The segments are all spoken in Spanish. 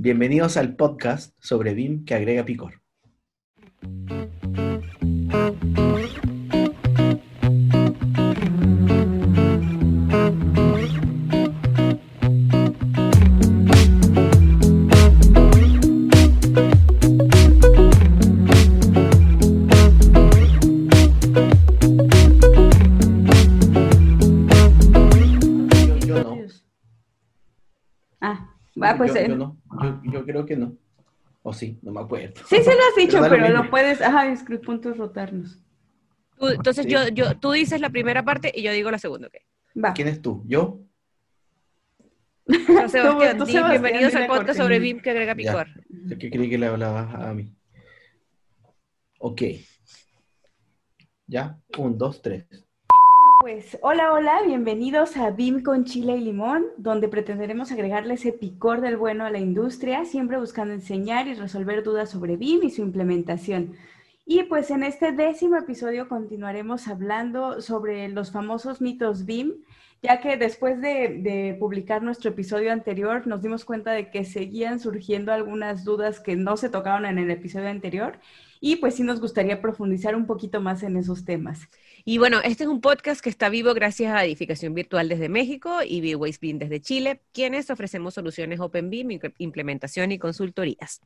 Bienvenidos al podcast sobre BIM que agrega picor. Yo, yo no. Ah, va, pues. yo, eh, yo no. Yo, yo creo que no. O sí, no me acuerdo. Sí, se lo has dicho, lo pero lo mismo. puedes. Ajá, es que el punto es rotarnos. Tú- entonces Sí. yo, yo, tú dices la primera parte y yo digo la segunda, ¿ok? Va. ¿Quién es tú? ¿Yo? Yo, Sebastián, Sebastián, bienvenidos al podcast sobre BIM que agrega picor. Es que creí que le hablabas a mí. Ok. Ya, un, dos, tres. Pues hola, hola, bienvenidos a BIM con chile y limón, donde pretenderemos agregarle ese picor del bueno a la industria, siempre buscando enseñar y resolver dudas sobre BIM y su implementación. Y pues en este décimo episodio continuaremos hablando sobre los famosos mitos BIM, ya que después de, de publicar nuestro episodio anterior nos dimos cuenta de que seguían surgiendo algunas dudas que no se tocaron en el episodio anterior y pues sí nos gustaría profundizar un poquito más en esos temas. Y bueno, este es un podcast que está vivo gracias a Edificación Virtual desde México y Bways BIM desde Chile, quienes ofrecemos soluciones Open BIM, impl- implementación y consultorías.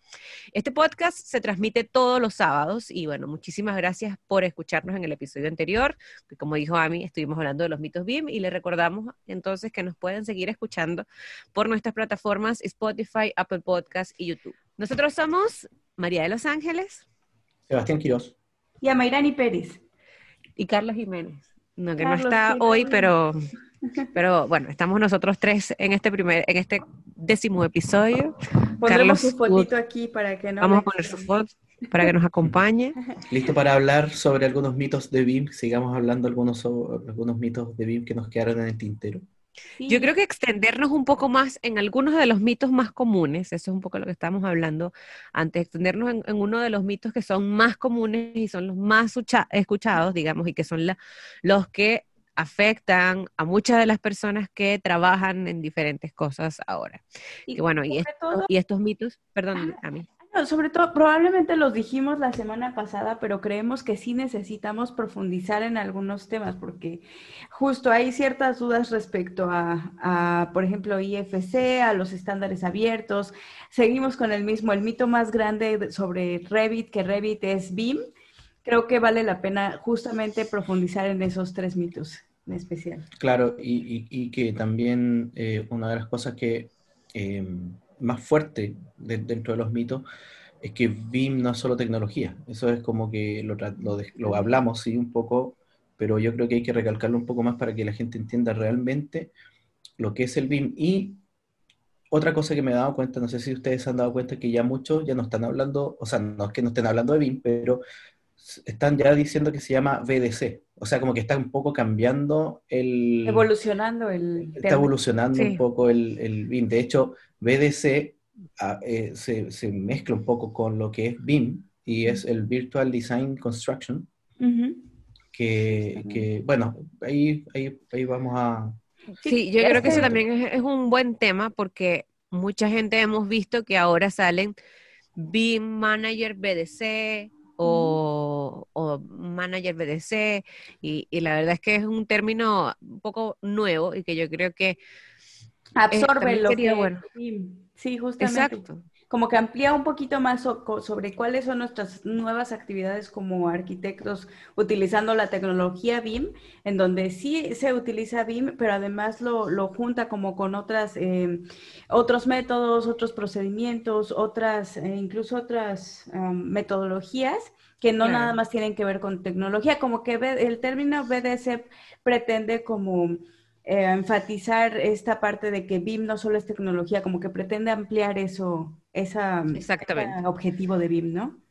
Este podcast se transmite todos los sábados y bueno, muchísimas gracias por escucharnos en el episodio anterior, que como dijo Ami, estuvimos hablando de los mitos BIM y le recordamos entonces que nos pueden seguir escuchando por nuestras plataformas Spotify, Apple Podcast y YouTube. Nosotros somos María de Los Ángeles Sebastián Quiroz. Y a Mayrani Pérez. Y Carlos Jiménez. No, que no Carlos está Jiménez. hoy, pero, pero bueno, estamos nosotros tres en este primer, en este décimo episodio. Pondremos Carlos, su fotito aquí para que no. Vamos a poner su foto para que nos acompañe. Listo para hablar sobre algunos mitos de BIM. Sigamos hablando algunos, sobre, algunos mitos de BIM que nos quedaron en el tintero. Sí. Yo creo que extendernos un poco más en algunos de los mitos más comunes, eso es un poco lo que estábamos hablando antes, extendernos en, en uno de los mitos que son más comunes y son los más ucha- escuchados, digamos, y que son la- los que afectan a muchas de las personas que trabajan en diferentes cosas ahora. Y bueno, y, sobre esto- todo- y estos mitos, perdón, a mí. Sobre todo, probablemente los dijimos la semana pasada, pero creemos que sí necesitamos profundizar en algunos temas, porque justo hay ciertas dudas respecto a, a, por ejemplo, IFC, a los estándares abiertos. Seguimos con el mismo, el mito más grande de- sobre Revit, que Revit es BIM. Creo que vale la pena justamente profundizar en esos tres mitos en especial. Claro, y, y- que también eh, una de las cosas que eh, más fuerte de- dentro de los mitos es que BIM no es solo tecnología. Eso es como que lo, lo lo hablamos, sí, un poco, pero yo creo que hay que recalcarlo un poco más para que la gente entienda realmente lo que es el BIM. Y otra cosa que me he dado cuenta, no sé si ustedes se han dado cuenta, que ya muchos ya no están hablando, o sea, no es que no estén hablando de BIM, pero están ya diciendo que se llama VDC. O sea, como que está un poco cambiando el... Evolucionando el Está tema. evolucionando Sí. un poco el, el BIM. De hecho, BDC ah, eh, se, se mezcla un poco con lo que es BIM y es el Virtual Design Construction, que, que, bueno, ahí, ahí, ahí vamos a... Sí, yo creo que eso que- también es, es un buen tema porque mucha gente hemos visto que ahora salen BIM Manager BDC o, o Manager BDC y, y la verdad es que es un término un poco nuevo y que yo creo que Absorbe también lo que bueno. sí, sí, justamente. exacto. Como que amplía un poquito más sobre cuáles son nuestras nuevas actividades como arquitectos utilizando la tecnología BIM, en donde sí se utiliza BIM, pero además lo, lo junta como con otras, eh, otros métodos, otros procedimientos, otras, eh, incluso otras um, metodologías que no Claro. nada más tienen que ver con tecnología, como que el término BDC pretende como eh, enfatizar esta parte de que BIM no solo es tecnología, como que pretende ampliar eso, esa, Exactamente. ese objetivo de BIM, ¿no?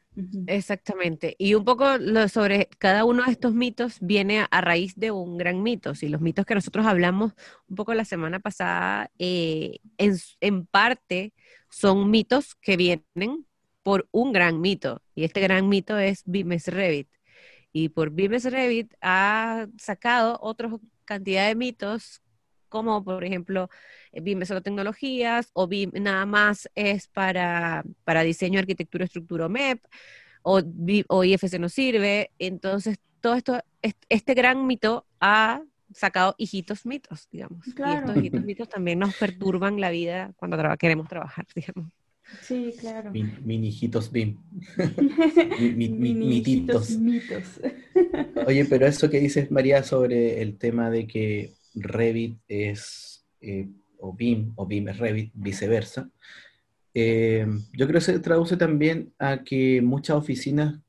Exactamente. Y un poco lo sobre cada uno de estos mitos viene a, a raíz de un gran mito. Si los mitos que nosotros hablamos un poco la semana pasada, eh, en, en parte son mitos que vienen por un gran mito. Y este gran mito es Bimes Revit. Y por Bimes Revit ha sacado otra cantidad de mitos como por ejemplo BIM es solo tecnologías o BIM nada más es para, para diseño, arquitectura, estructura o MEP o, o IFC no sirve. Entonces, todo esto, este gran mito ha sacado hijitos mitos, digamos. Y estos hijitos mitos también nos perturban la vida cuando queremos trabajar, digamos. Sí, claro. Min, hijitos BIM. mititos. Mitos. Oye, pero eso que dices, María, sobre el tema de que Revit es, eh, o BIM, o BIM es Revit, viceversa, eh, yo creo que se traduce también a que muchas oficinas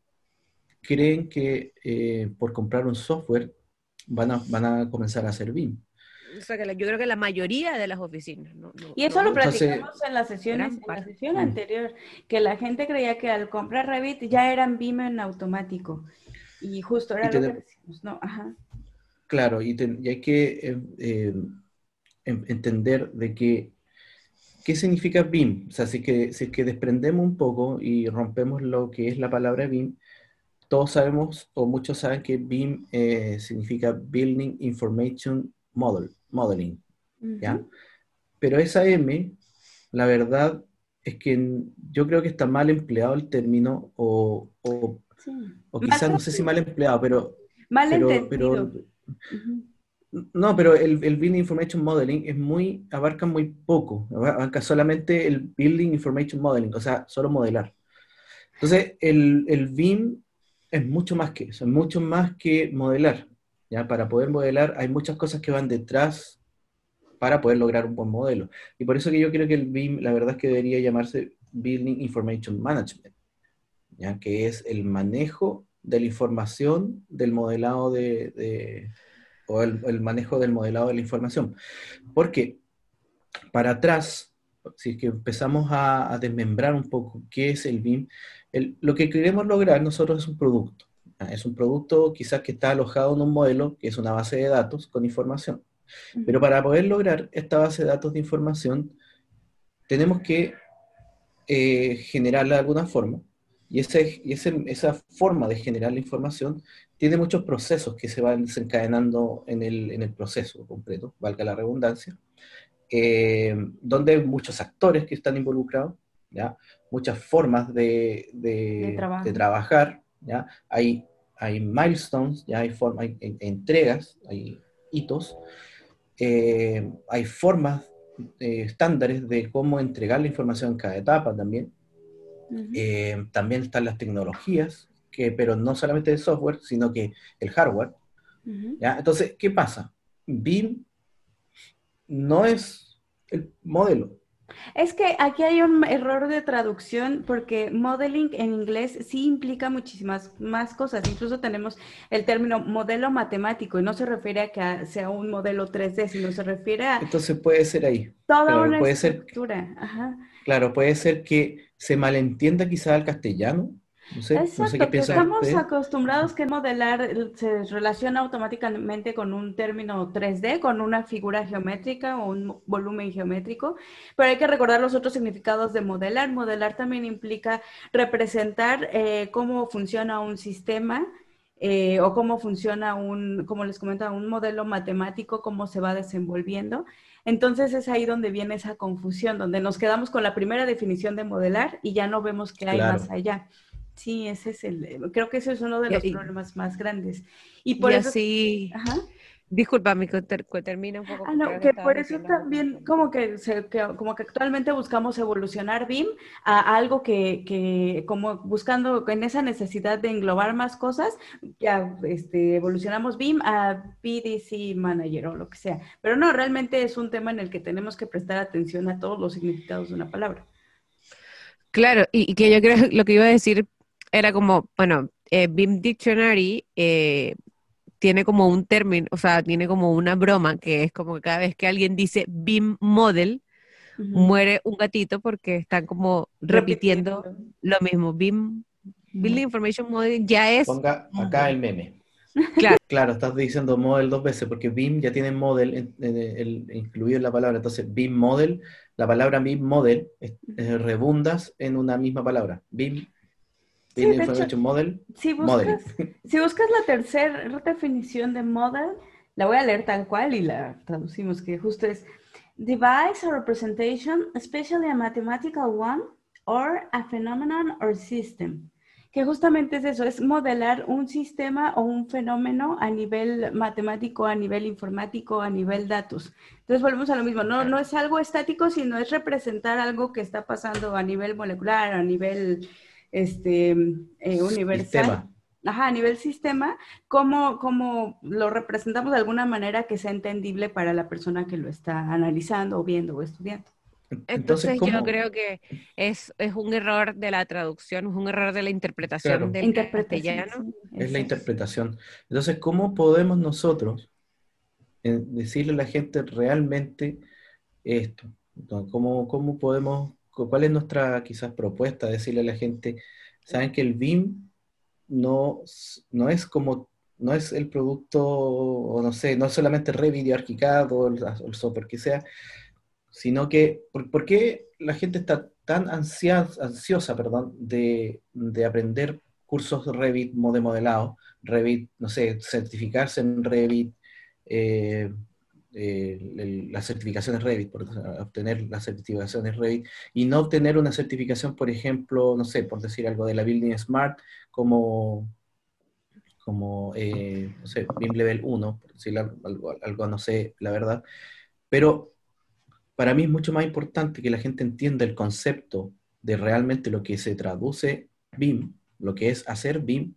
creen que eh, por comprar un software van a, van a comenzar a hacer BIM. O sea, que yo creo que la mayoría de las oficinas. y eso lo platicamos en, las sesiones, en la sesión anterior, que la gente creía que al comprar Revit ya eran BIM en automático. Y justo era lo que decimos, ¿no? Ajá. Claro, y, hay que eh, em, entender de que ¿Qué significa BIM? O sea, si que, si es que desprendemos un poco y rompemos lo que es la palabra BIM, todos sabemos o muchos saben que BIM eh, significa Building Information Model, Modeling. ¿ya? Pero esa M, la verdad es que yo creo que está mal empleado el término o, o, quizás no sé si mal empleado, pero... Mal entendido. No, pero el, el, Building Information Modeling es muy, abarca muy poco, abarca solamente el Building Information Modeling, o sea, solo modelar. Entonces, el, el BIM es mucho más que eso, es mucho más que modelar. ¿ya? Para poder modelar hay muchas cosas que van detrás para poder lograr un buen modelo. Y por eso que yo creo que el BIM, la verdad es que debería llamarse Building Information Management, ¿ya? que es el manejo de la información del modelado de o el, manejo del modelado de la información. Porque para atrás, si es que empezamos a, desmembrar un poco qué es el BIM, lo que queremos lograr nosotros es un producto. Es un producto quizás que está alojado en un modelo, que es una base de datos con información. Pero para poder lograr esta base de datos de información, tenemos que eh, generarla de alguna forma. Y, ese, y esa forma de generar la información tiene muchos procesos que se van desencadenando en el, en el proceso completo, valga la redundancia, eh, donde hay muchos actores que están involucrados, ¿ya? muchas formas de, de, trabajar, ¿ya? Hay, hay milestones, ¿ya? Hay, hay, entregas, hay hitos, eh, hay formas eh, estándares de cómo entregar la información en cada etapa también. También están las tecnologías, que, pero no solamente el software, sino que el hardware. ¿ya? Entonces, ¿qué pasa? BIM no es el modelo. Es que aquí hay un error de traducción porque modeling en inglés sí implica muchísimas más cosas. Incluso tenemos el término modelo matemático y no se refiere a que sea un modelo 3D, sino se refiere a... Entonces puede ser ahí. Toda una puede estructura. Claro, puede ser que se malentienda quizá al castellano Exacto, estamos acostumbrados que modelar se relaciona automáticamente con un término 3D, con una figura geométrica o un volumen geométrico, pero hay que recordar los otros significados de modelar. Modelar también implica representar eh, cómo funciona un sistema. Eh, o cómo funciona un, como les comentaba, un modelo matemático, cómo se va desenvolviendo. Entonces es ahí donde viene esa confusión, donde nos quedamos con la primera definición de modelar y ya no vemos qué hay más allá. Sí, ese es el, creo que ese es uno de los problemas más grandes. Y por eso... Sí. Ajá. Disculpame, que termina un poco. Ah, no, que por eso también como que, se, como que actualmente buscamos evolucionar BIM a algo que, que, como buscando en esa necesidad de englobar más cosas, ya este, evolucionamos BIM a PDC Manager o lo que sea. Pero no, realmente es un tema en el que tenemos que prestar atención a todos los significados de una palabra. Claro, y, y que yo creo lo que iba a decir era como, bueno, eh, BIM Dictionary eh, tiene como un término, o sea, tiene como una broma que es como que cada vez que alguien dice BIM Model, muere un gatito porque están como repitiendo, lo mismo. BIM, Building Information Model ya es... Ponga acá el meme. Claro. claro, estás diciendo model dos veces porque BIM ya tiene model incluido en la palabra. Entonces, BIM model, la palabra BIM model rebundas en una misma palabra. BIM si buscas, la tercera definición de model, La voy a leer tal cual y la traducimos, que justo es device a representation, especially a mathematical one, or a phenomenon or system que justamente es eso, es modelar un sistema o un fenómeno a nivel matemático, a nivel informático, a nivel datos. Entonces volvemos a lo mismo, no, no es algo estático, sino es representar algo que está pasando a nivel molecular, a nivel este, eh, universal. Ajá, a nivel sistema, cómo, cómo lo representamos de alguna manera que sea entendible para la persona que lo está analizando o viendo o estudiando. Entonces, yo creo que es, es, un error de la traducción, es un error de la interpretación del castellano. Es la interpretación. Entonces, ¿cómo podemos nosotros eh, decirle a la gente realmente esto? ¿Cómo, ¿Cómo podemos, cuál es nuestra quizás propuesta? Decirle a la gente, saben que el BIM no, no es como no es el producto, o no sé, no es solamente Revit o el software que sea, sino que, ¿por, qué la gente está tan ansiosa perdón, de, aprender cursos Revit de modelado, Revit, no sé, certificarse en Revit, eh, eh, las certificaciones Revit, por, obtener las certificaciones Revit, y no obtener una certificación, por ejemplo, no sé, por decir algo de la Building Smart, como, como eh, BIM Level 1, por decir algo, algo, no sé, la verdad, pero para mí es mucho más importante que la gente entienda el concepto de realmente lo que se traduce BIM, lo que es hacer BIM,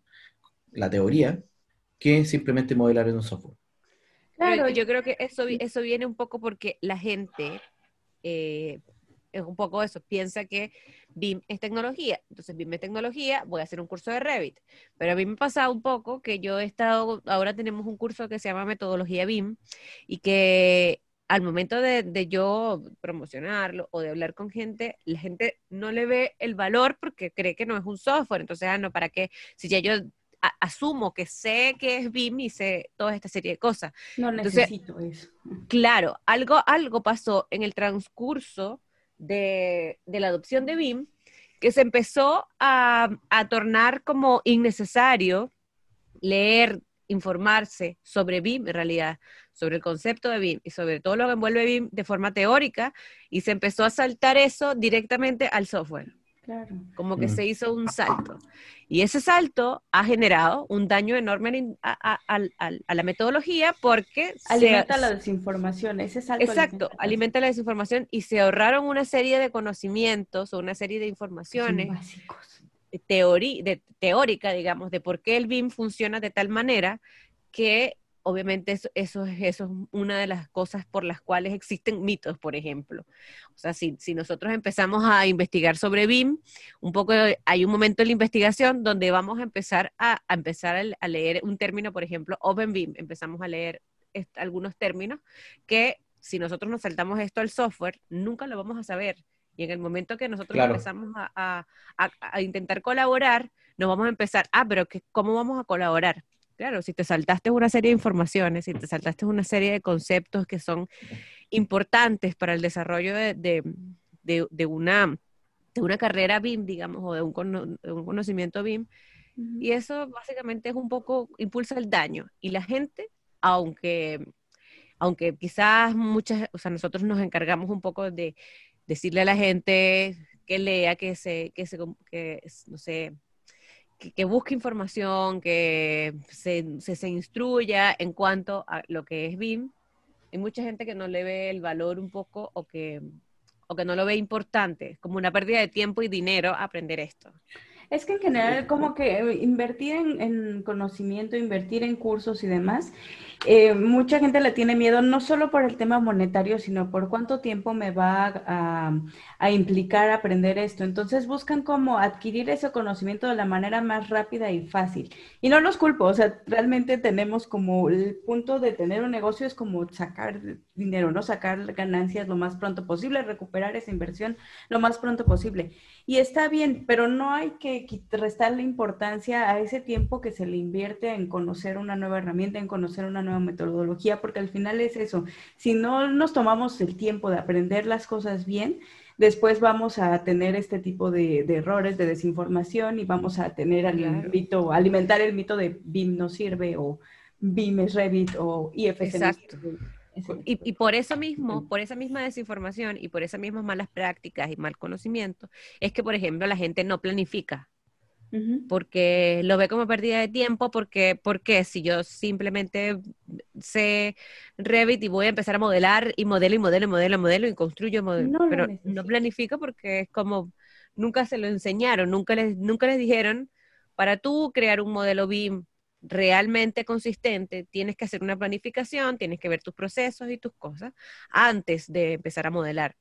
la teoría, que simplemente modelar en un software. Claro, yo creo que eso, eso viene un poco porque la gente, eh, es un poco eso, piensa que BIM es tecnología. Entonces, BIM es tecnología, voy a hacer un curso de Revit. Pero a mí me ha pasado un poco que yo he estado, ahora tenemos un curso que se llama Metodología BIM y que al momento de, yo promocionarlo o de hablar con gente, la gente no le ve el valor porque cree que no es un software. Entonces, ah, no, ¿para qué? Si ya yo asumo que sé que es BIM y sé toda esta serie de cosas. No necesito eso. Claro, algo, algo pasó en el transcurso de, la adopción de BIM que se empezó a, a tornar como innecesario leer informarse sobre BIM en realidad, sobre el concepto de BIM y sobre todo lo que envuelve BIM de forma teórica y se empezó a saltar eso directamente al software. Claro. Como que mm. se hizo un salto. Y ese salto ha generado un daño enorme a, la metodología porque... Alimenta la desinformación, ese salto. Exacto, alimenta la desinformación y se ahorraron una serie de conocimientos o una serie de informaciones. básicos teoría, de, teórica, digamos, de por qué el BIM funciona de tal manera que obviamente eso, eso, es una de las cosas por las cuales existen mitos, por ejemplo. O sea, si, nosotros empezamos a investigar sobre BIM, un poco hay un momento en la investigación donde vamos a empezar a, empezar a, leer un término, por ejemplo, Open BIM, empezamos a leer algunos términos que si nosotros nos saltamos esto al software, nunca lo vamos a saber. Y en el momento que nosotros empezamos a, intentar colaborar, nos vamos a empezar, ah, pero ¿cómo vamos a colaborar? Claro, si te saltaste una serie de informaciones, si te saltaste una serie de conceptos que son importantes para el desarrollo de, una, de una carrera BIM, digamos, o de un, conocimiento BIM, y eso básicamente es un poco, impulsa el daño. Y la gente, aunque, aunque quizás muchas, o sea, nosotros nos encargamos un poco de decirle a la gente que lea, que se, que se, que, no sé, que, busque información, que se, se, instruya en cuanto a lo que es BIM. Hay mucha gente que no le ve el valor un poco o que, o que no lo ve importante, como una pérdida de tiempo y dinero aprender esto. Es que en general como que invertir en, conocimiento, invertir en cursos y demás, eh, mucha gente le tiene miedo no solo por el tema monetario, sino por cuánto tiempo me va a, a, implicar aprender esto. Entonces buscan como adquirir ese conocimiento de la manera más rápida y fácil. Y no los culpo, o sea, realmente tenemos como el punto de tener un negocio es como sacar dinero, ¿no? Sacar ganancias lo más pronto posible, recuperar esa inversión lo más pronto posible. Y está bien, pero no hay que restarle importancia a ese tiempo que se le invierte en conocer una nueva herramienta, en conocer una nueva metodología, porque al final es eso. Si no nos tomamos el tiempo de aprender las cosas bien, después vamos a tener este tipo de, errores, de desinformación y vamos a tener al mito, alimentar el mito de BIM no sirve o BIM es Revit o IFS. Exacto. Y, y, por eso mismo, por esa misma desinformación y por esas mismas malas prácticas y mal conocimiento, es que, por ejemplo, la gente no planifica. Porque lo ve como pérdida de tiempo, porque, porque si yo simplemente sé Revit y voy a empezar a modelar y modelo y modelo y modelo y modelo y construyo, modelo, pero no planifico porque es como nunca se lo enseñaron, nunca les, nunca les dijeron, para tú crear un modelo BIM realmente consistente, tienes que hacer una planificación, tienes que ver tus procesos y tus cosas antes de empezar a modelar.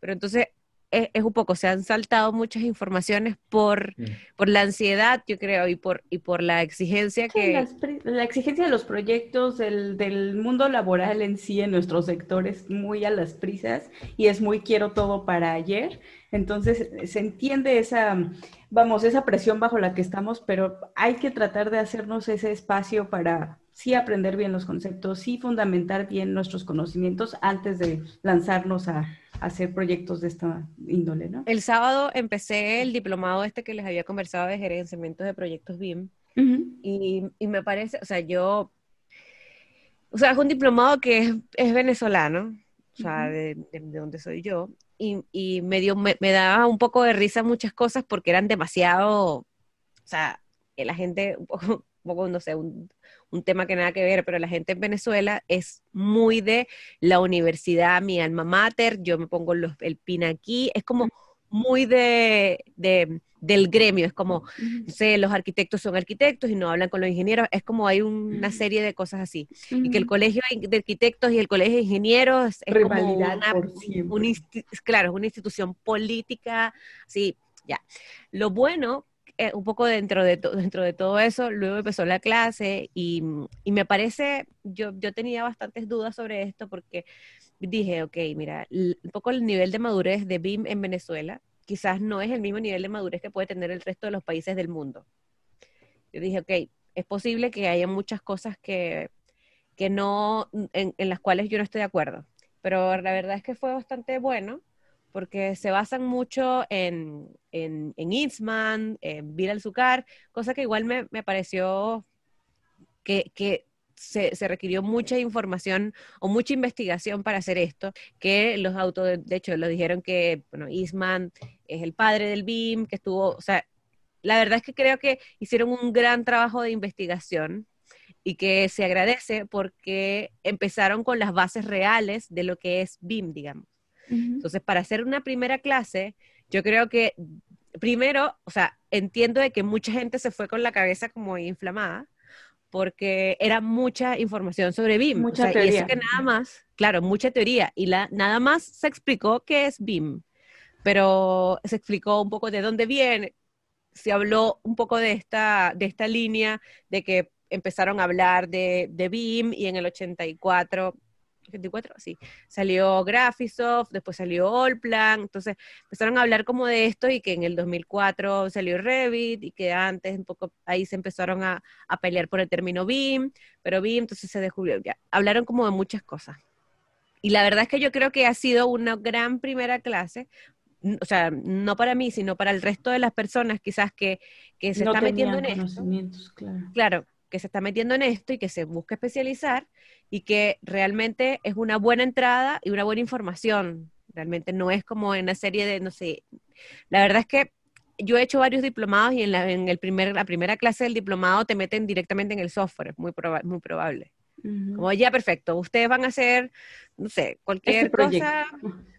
Pero entonces es, un poco, se han saltado muchas informaciones por, mm. por la ansiedad, yo creo, y por, y por la exigencia que... la exigencia de los proyectos, del, del mundo laboral en sí, en nuestro sector, es muy a las prisas y es muy quiero todo para ayer. Entonces, se entiende esa, vamos, esa presión bajo la que estamos, pero hay que tratar de hacernos ese espacio para sí aprender bien los conceptos, sí fundamentar bien nuestros conocimientos antes de lanzarnos a, hacer proyectos de esta índole, ¿no? El sábado empecé el diplomado este que les había conversado de gerenciamiento de proyectos BIM y, y, me parece, o sea, yo, o sea, es un diplomado que es, venezolano, o sea, de, donde soy yo, y, y me, dio, me, daba un poco de risa muchas cosas porque eran demasiado, o sea, la gente, un poco, un poco no sé, un, un tema que nada que ver, pero la gente en Venezuela es muy de la universidad, mi alma mater, yo me pongo el pin aquí, es como muy de, del gremio, es como, sé, los arquitectos son arquitectos y no hablan con los ingenieros, es como hay una serie de cosas así. Y que el colegio de arquitectos y el colegio de ingenieros es como una, claro, es una institución política, sí, ya. Lo bueno eh, un poco dentro de, dentro de todo eso, luego empezó la clase y, y, me parece, yo, yo tenía bastantes dudas sobre esto porque dije, ok, mira, un poco el nivel de madurez de BIM en Venezuela quizás no es el mismo nivel de madurez que puede tener el resto de los países del mundo. Yo dije, ok, es posible que haya muchas cosas que, que no, en, en las cuales yo no estoy de acuerdo, pero la verdad es que fue bastante bueno porque se basan mucho en, en, en Eastman, en Bill Zucar, cosa que igual me, me pareció que, que se, se, requirió mucha información o mucha investigación para hacer esto, que los autos, de hecho, lo dijeron que, bueno, Eastman es el padre del BIM, que estuvo, o sea, la verdad es que creo que hicieron un gran trabajo de investigación y que se agradece porque empezaron con las bases reales de lo que es BIM, digamos. Entonces, para hacer una primera clase, yo creo que primero, o sea, entiendo de que mucha gente se fue con la cabeza como inflamada, porque era mucha información sobre BIM. Mucha teoría. Y eso que nada más, claro, mucha teoría. Y la, nada más se explicó qué es BIM, pero se explicó un poco de dónde viene. Se habló un poco de esta, de esta línea de que empezaron a hablar de, de BIM y en el 84 24, sí, salió Graphisoft, después salió Allplan, entonces empezaron a hablar como de esto y que en el 2004 salió Revit y que antes un poco ahí se empezaron a, a pelear por el término BIM, pero BIM entonces se descubrió, ya, hablaron como de muchas cosas. Y la verdad es que yo creo que ha sido una gran primera clase, o sea, no para mí, sino para el resto de las personas quizás que, que se están metiendo en esto. Claro. claro, que se está metiendo en esto y que se busca especializar y que realmente es una buena entrada y una buena información. Realmente no es como en una serie de, no sé, la verdad es que yo he hecho varios diplomados y en la, en el primer, la primera clase del diplomado te meten directamente en el software, es muy, muy probable. Como ya, perfecto, ustedes van a hacer, no sé, cualquier este cosa.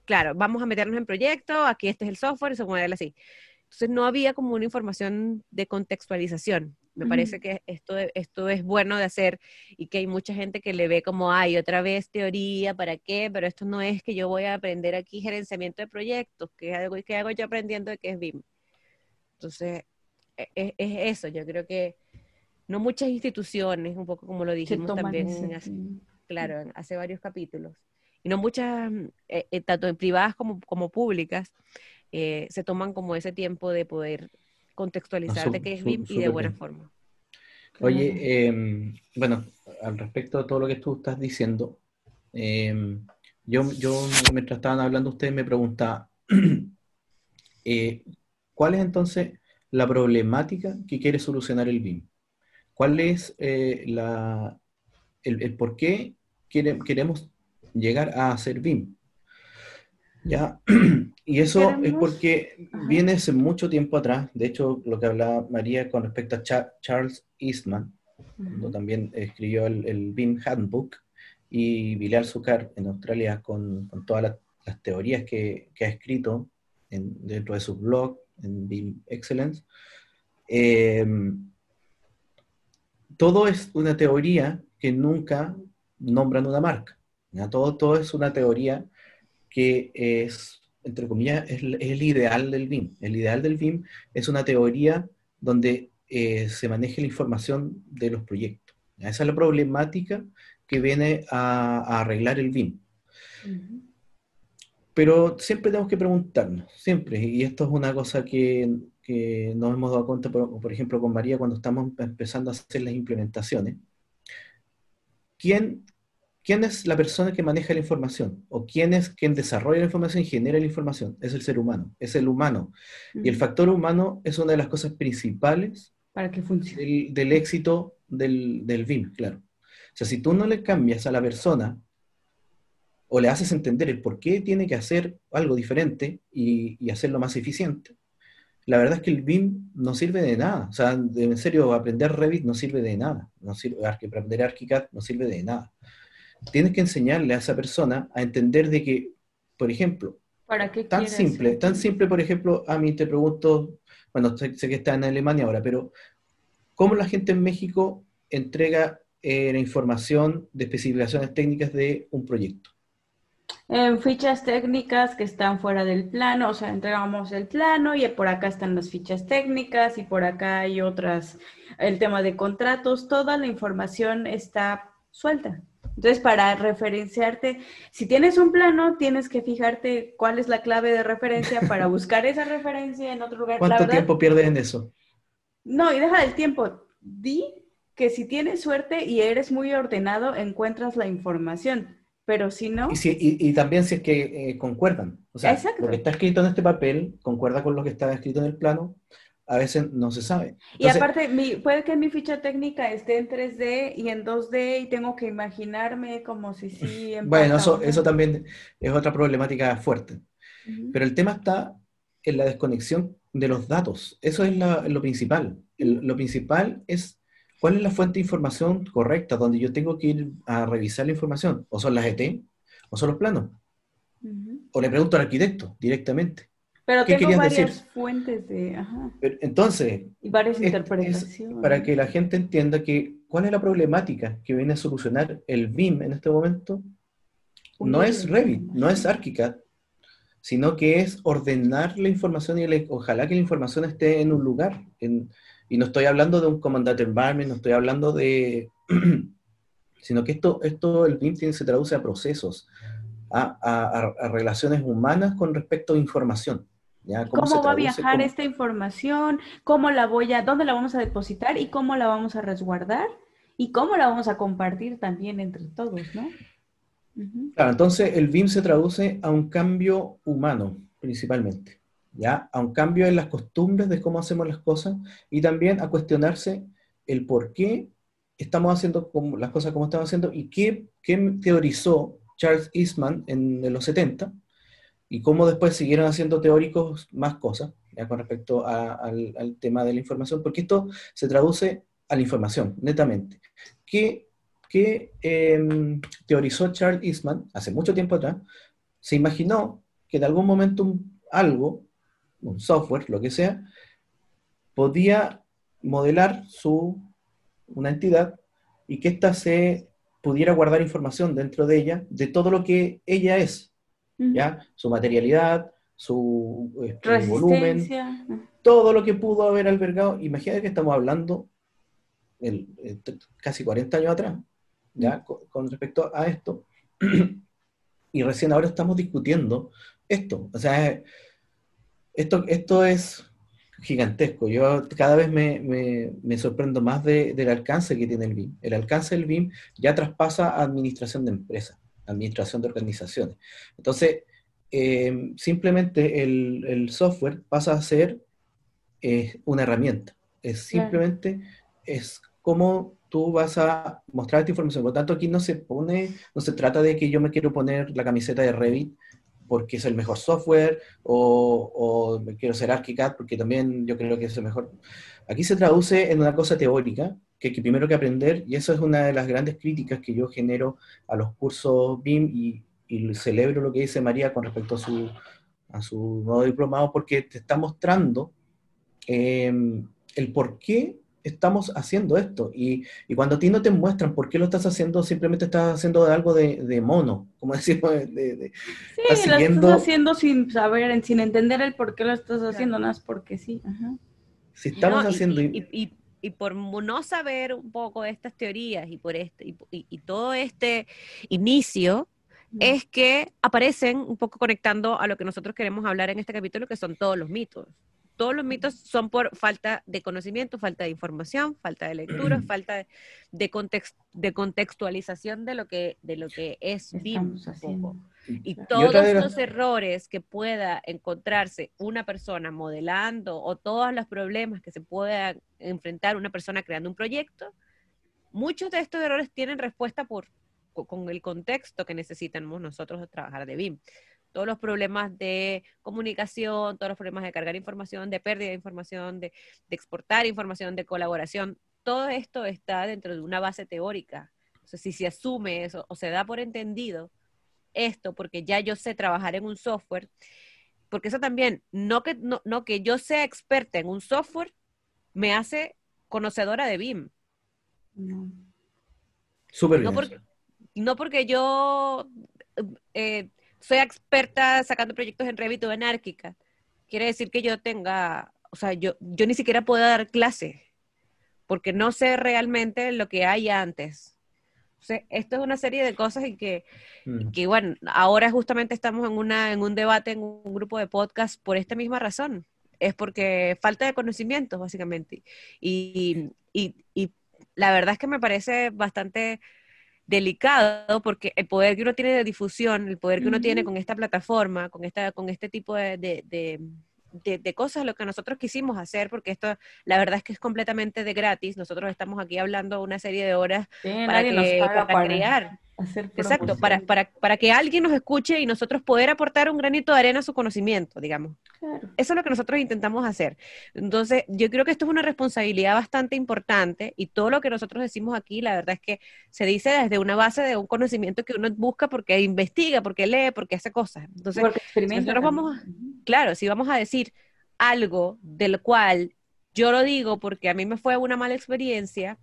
Claro, vamos a meternos en proyecto, aquí este es el software, se mueve así. Entonces no había como una información de contextualización. Me parece que esto, esto es bueno de hacer y que hay mucha gente que le ve como, ay, otra vez teoría, ¿para qué? Pero esto no es que yo voy a aprender aquí gerenciamiento de proyectos, que hago, que hago yo aprendiendo de qué es BIM? Entonces, e, e, es, eso, yo creo que no muchas instituciones, un poco como lo dijimos también, hace, claro, hace varios capítulos, y no muchas, eh, eh, tanto privadas como, como públicas, eh, se toman como ese tiempo de poder contextualizar de qué es BIM y de buena forma. Oye, em, bueno, al respecto de todo lo que tú estás diciendo, em, yo, yo mientras estaban hablando ustedes me preguntaba, eh, ¿cuál es entonces la problemática que quiere solucionar el BIM? ¿Cuál es eh, la, el, por qué queremos llegar a hacer BIM. ¿Ya? Y eso es porque viene hace mucho tiempo atrás, de hecho, lo que hablaba María con respecto a Charles Eastman, cuando también escribió el, el, BIM Handbook, y Bilal Zucar en Australia con, con todas las, teorías que, que, ha escrito en, dentro de su blog, en BIM Excellence. Eh, todo es una teoría que nunca nombran una marca. Todo, todo es una teoría que es, entre comillas, es, el ideal del BIM. El ideal del BIM es una teoría donde eh, se maneje la información de los proyectos. Esa es la problemática que viene a, arreglar el BIM. Pero siempre tenemos que preguntarnos, siempre, y esto es una cosa que, que nos hemos dado cuenta, por, por, ejemplo, con María, cuando estamos empezando a hacer las implementaciones. ¿Quién ¿Quién es la persona que maneja la información? ¿O quién es quien desarrolla la información y genera la información? Es el ser humano, es el humano. Y el factor humano es una de las cosas principales para que funcione. Del, éxito del, del BIM, claro. O sea, si tú no le cambias a la persona o le haces entender el por qué tiene que hacer algo diferente y, hacerlo más eficiente, la verdad es que el BIM no sirve de nada. O sea, en serio, aprender Revit no sirve de nada. No sirve, aprender ArchiCAD no sirve de nada tienes que enseñarle a esa persona a entender de que, por ejemplo, ¿Para qué tan simple, tan simple, por ejemplo, a mí te pregunto, bueno, sé, que está en Alemania ahora, pero ¿cómo la gente en México entrega eh, la información de especificaciones técnicas de un proyecto? En fichas técnicas que están fuera del plano, o sea, entregamos el plano y por acá están las fichas técnicas y por acá hay otras, el tema de contratos, toda la información está suelta. Entonces, para referenciarte, si tienes un plano, tienes que fijarte cuál es la clave de referencia para buscar esa referencia en otro lugar. ¿Cuánto tiempo pierdes en eso? No, y deja el tiempo. Di que si tienes suerte y eres muy ordenado, encuentras la información. Pero si no... Y, y, también si es que eh, concuerdan. O sea, lo que está escrito en este papel concuerda con lo que está escrito en el plano a veces no se sabe. y aparte, puede que mi ficha técnica esté en 3D y en 2D y tengo que imaginarme como si sí... bueno, eso, eso también es otra problemática fuerte. Pero el tema está en la desconexión de los datos. Eso es lo principal. lo principal es cuál es la fuente de información correcta, donde yo tengo que ir a revisar la información. O son las ET, o son los planos. O le pregunto al arquitecto directamente. Pero tengo varias fuentes de... entonces... Y varias interpretaciones. para que la gente entienda que cuál es la problemática que viene a solucionar el BIM en este momento, no es Revit, no es ArchiCAD, sino que es ordenar la información y ojalá que la información esté en un lugar. y no estoy hablando de un command environment, no estoy hablando de... sino que esto, esto el BIM se traduce a procesos, a, a relaciones humanas con respecto a información. ¿Cómo, va a viajar esta información? ¿Cómo la voy a, dónde la vamos a depositar y cómo la vamos a resguardar? Y cómo la vamos a compartir también entre todos, ¿no? Claro, entonces el BIM se traduce a un cambio humano, principalmente, ¿ya? A un cambio en las costumbres de cómo hacemos las cosas y también a cuestionarse el por qué estamos haciendo las cosas como estamos haciendo y qué, qué teorizó Charles Eastman en los 70 y cómo después siguieron haciendo teóricos más cosas ya con respecto al, tema de la información, porque esto se traduce a la información, netamente. ¿Qué, em, teorizó Charles Eastman hace mucho tiempo atrás? Se imaginó que en algún momento algo, un software, lo que sea, podía modelar su, una entidad y que ésta se pudiera guardar información dentro de ella de todo lo que ella es, ¿ya? Su materialidad, su este, volumen, todo lo que pudo haber albergado. Imagínate que estamos hablando el, casi 40 años atrás, ¿ya? Con, respecto a esto. y recién ahora estamos discutiendo esto. O sea, esto, esto es gigantesco. Yo cada vez me, sorprendo más del alcance que tiene el BIM. El alcance del BIM ya traspasa a administración de empresas administración de organizaciones. Entonces, eh, simplemente el, software pasa a ser eh, una herramienta. Es simplemente, es como tú vas a mostrar esta información. Por lo tanto, aquí no se pone, no se trata de que yo me quiero poner la camiseta de Revit porque es el mejor software o, o quiero ser ArchiCAD porque también yo creo que es el mejor. Aquí se traduce en una cosa teórica que, que primero que aprender, y eso es una de las grandes críticas que yo genero a los cursos BIM y, y celebro lo que dice María con respecto a su, a su nuevo diplomado porque te está mostrando eh, el por qué estamos haciendo esto. Y, y, cuando a ti no te muestran por qué lo estás haciendo, simplemente estás haciendo algo de, de mono, como decimos. De, de, sí, estás siguiendo... lo estás haciendo sin saber, sin entender el por qué lo estás haciendo, nada más porque sí. Ajá. Si estamos no, y, haciendo... Y, y, y, por no saber un poco de estas teorías y por este y, todo este inicio, es que aparecen un poco conectando a lo que nosotros queremos hablar en este capítulo, que son todos los mitos. Todos los mitos son por falta de conocimiento, falta de información, falta de lectura, falta de, de, context, de, contextualización de lo que, de lo que es BIM. Y todos los errores que pueda encontrarse una persona modelando o todos los problemas que se pueda enfrentar una persona creando un proyecto, muchos de estos errores tienen respuesta por, con el contexto que necesitamos nosotros trabajar de BIM todos los problemas de comunicación, todos los problemas de cargar información, de pérdida de información, de, de exportar información, de colaboración, todo esto está dentro de una base teórica. O sea, si se asume eso o se da por entendido esto, porque ya yo sé trabajar en un software, porque eso también, no que, no, no que yo sea experta en un software, me hace conocedora de BIM. No. Súper bien. No porque, no porque yo eh, soy experta sacando proyectos en Revit o en Arquica. Quiere decir que yo tenga, o sea, yo, yo ni siquiera puedo dar clase, porque no sé realmente lo que hay antes. O sea, esto es una serie de cosas y que, mm. que, bueno, ahora justamente estamos en, una, en un debate, en un grupo de podcast por esta misma razón. Es porque falta de conocimientos, básicamente. Y, y, y la verdad es que me parece bastante delicado porque el poder que uno tiene de difusión, el poder que uno tiene con esta plataforma, con, esta, con este tipo de, de, de de, de, cosas lo que nosotros quisimos hacer, porque esto la verdad es que es completamente de gratis. Nosotros estamos aquí hablando una serie de horas sí, para, que, para, para, Exacto, para, para, para que alguien nos escuche y nosotros poder aportar un granito de arena a su conocimiento, digamos. Claro. Eso es lo que nosotros intentamos hacer. Entonces, yo creo que esto es una responsabilidad bastante importante y todo lo que nosotros decimos aquí, la verdad es que se dice desde una base de un conocimiento que uno busca porque investiga, porque lee, porque hace cosas. Entonces, si nosotros vamos, claro, si vamos a decir algo del cual yo lo digo porque a mí me fue una mala experiencia,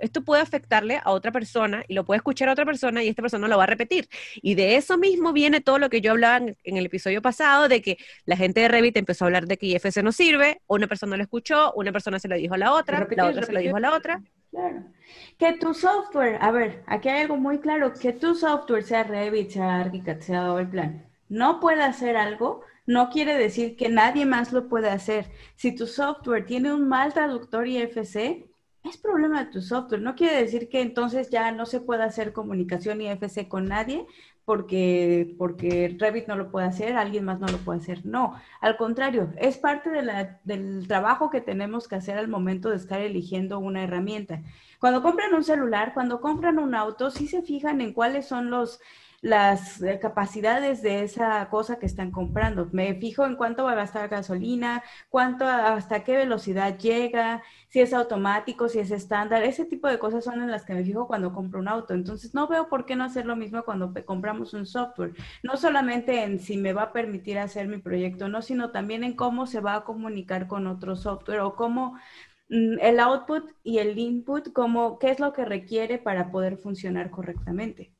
esto puede afectarle a otra persona y lo puede escuchar a otra persona y esta persona lo va a repetir. Y de eso mismo viene todo lo que yo hablaba en, en el episodio pasado, de que la gente de Revit empezó a hablar de que IFC no sirve, una persona lo escuchó, una persona se lo dijo a la otra, repetir, la otra repetir. se lo dijo a la otra. Claro. Que tu software, a ver, aquí hay algo muy claro, que tu software sea Revit, sea ArchiCAD, sea Double Plan, no puede hacer algo, no quiere decir que nadie más lo pueda hacer. Si tu software tiene un mal traductor IFC, es problema de tu software. No quiere decir que entonces ya no se pueda hacer comunicación IFC con nadie porque, porque Revit no lo puede hacer, alguien más no lo puede hacer. No, al contrario, es parte del trabajo que tenemos que hacer al momento de estar eligiendo una herramienta. Cuando compran un celular, cuando compran un auto, sí se fijan en cuáles son los las eh, capacidades de esa cosa que están comprando. Me fijo en cuánto va a gastar gasolina, cuánto, hasta qué velocidad llega, si es automático, si es estándar. Ese tipo de cosas son en las que me fijo cuando compro un auto. Entonces, no veo por qué no hacer lo mismo cuando compramos un software. No solamente en si me va a permitir hacer mi proyecto, no, sino también en cómo se va a comunicar con otro software o cómo mm, el output y el input, como qué es lo que requiere para poder funcionar correctamente.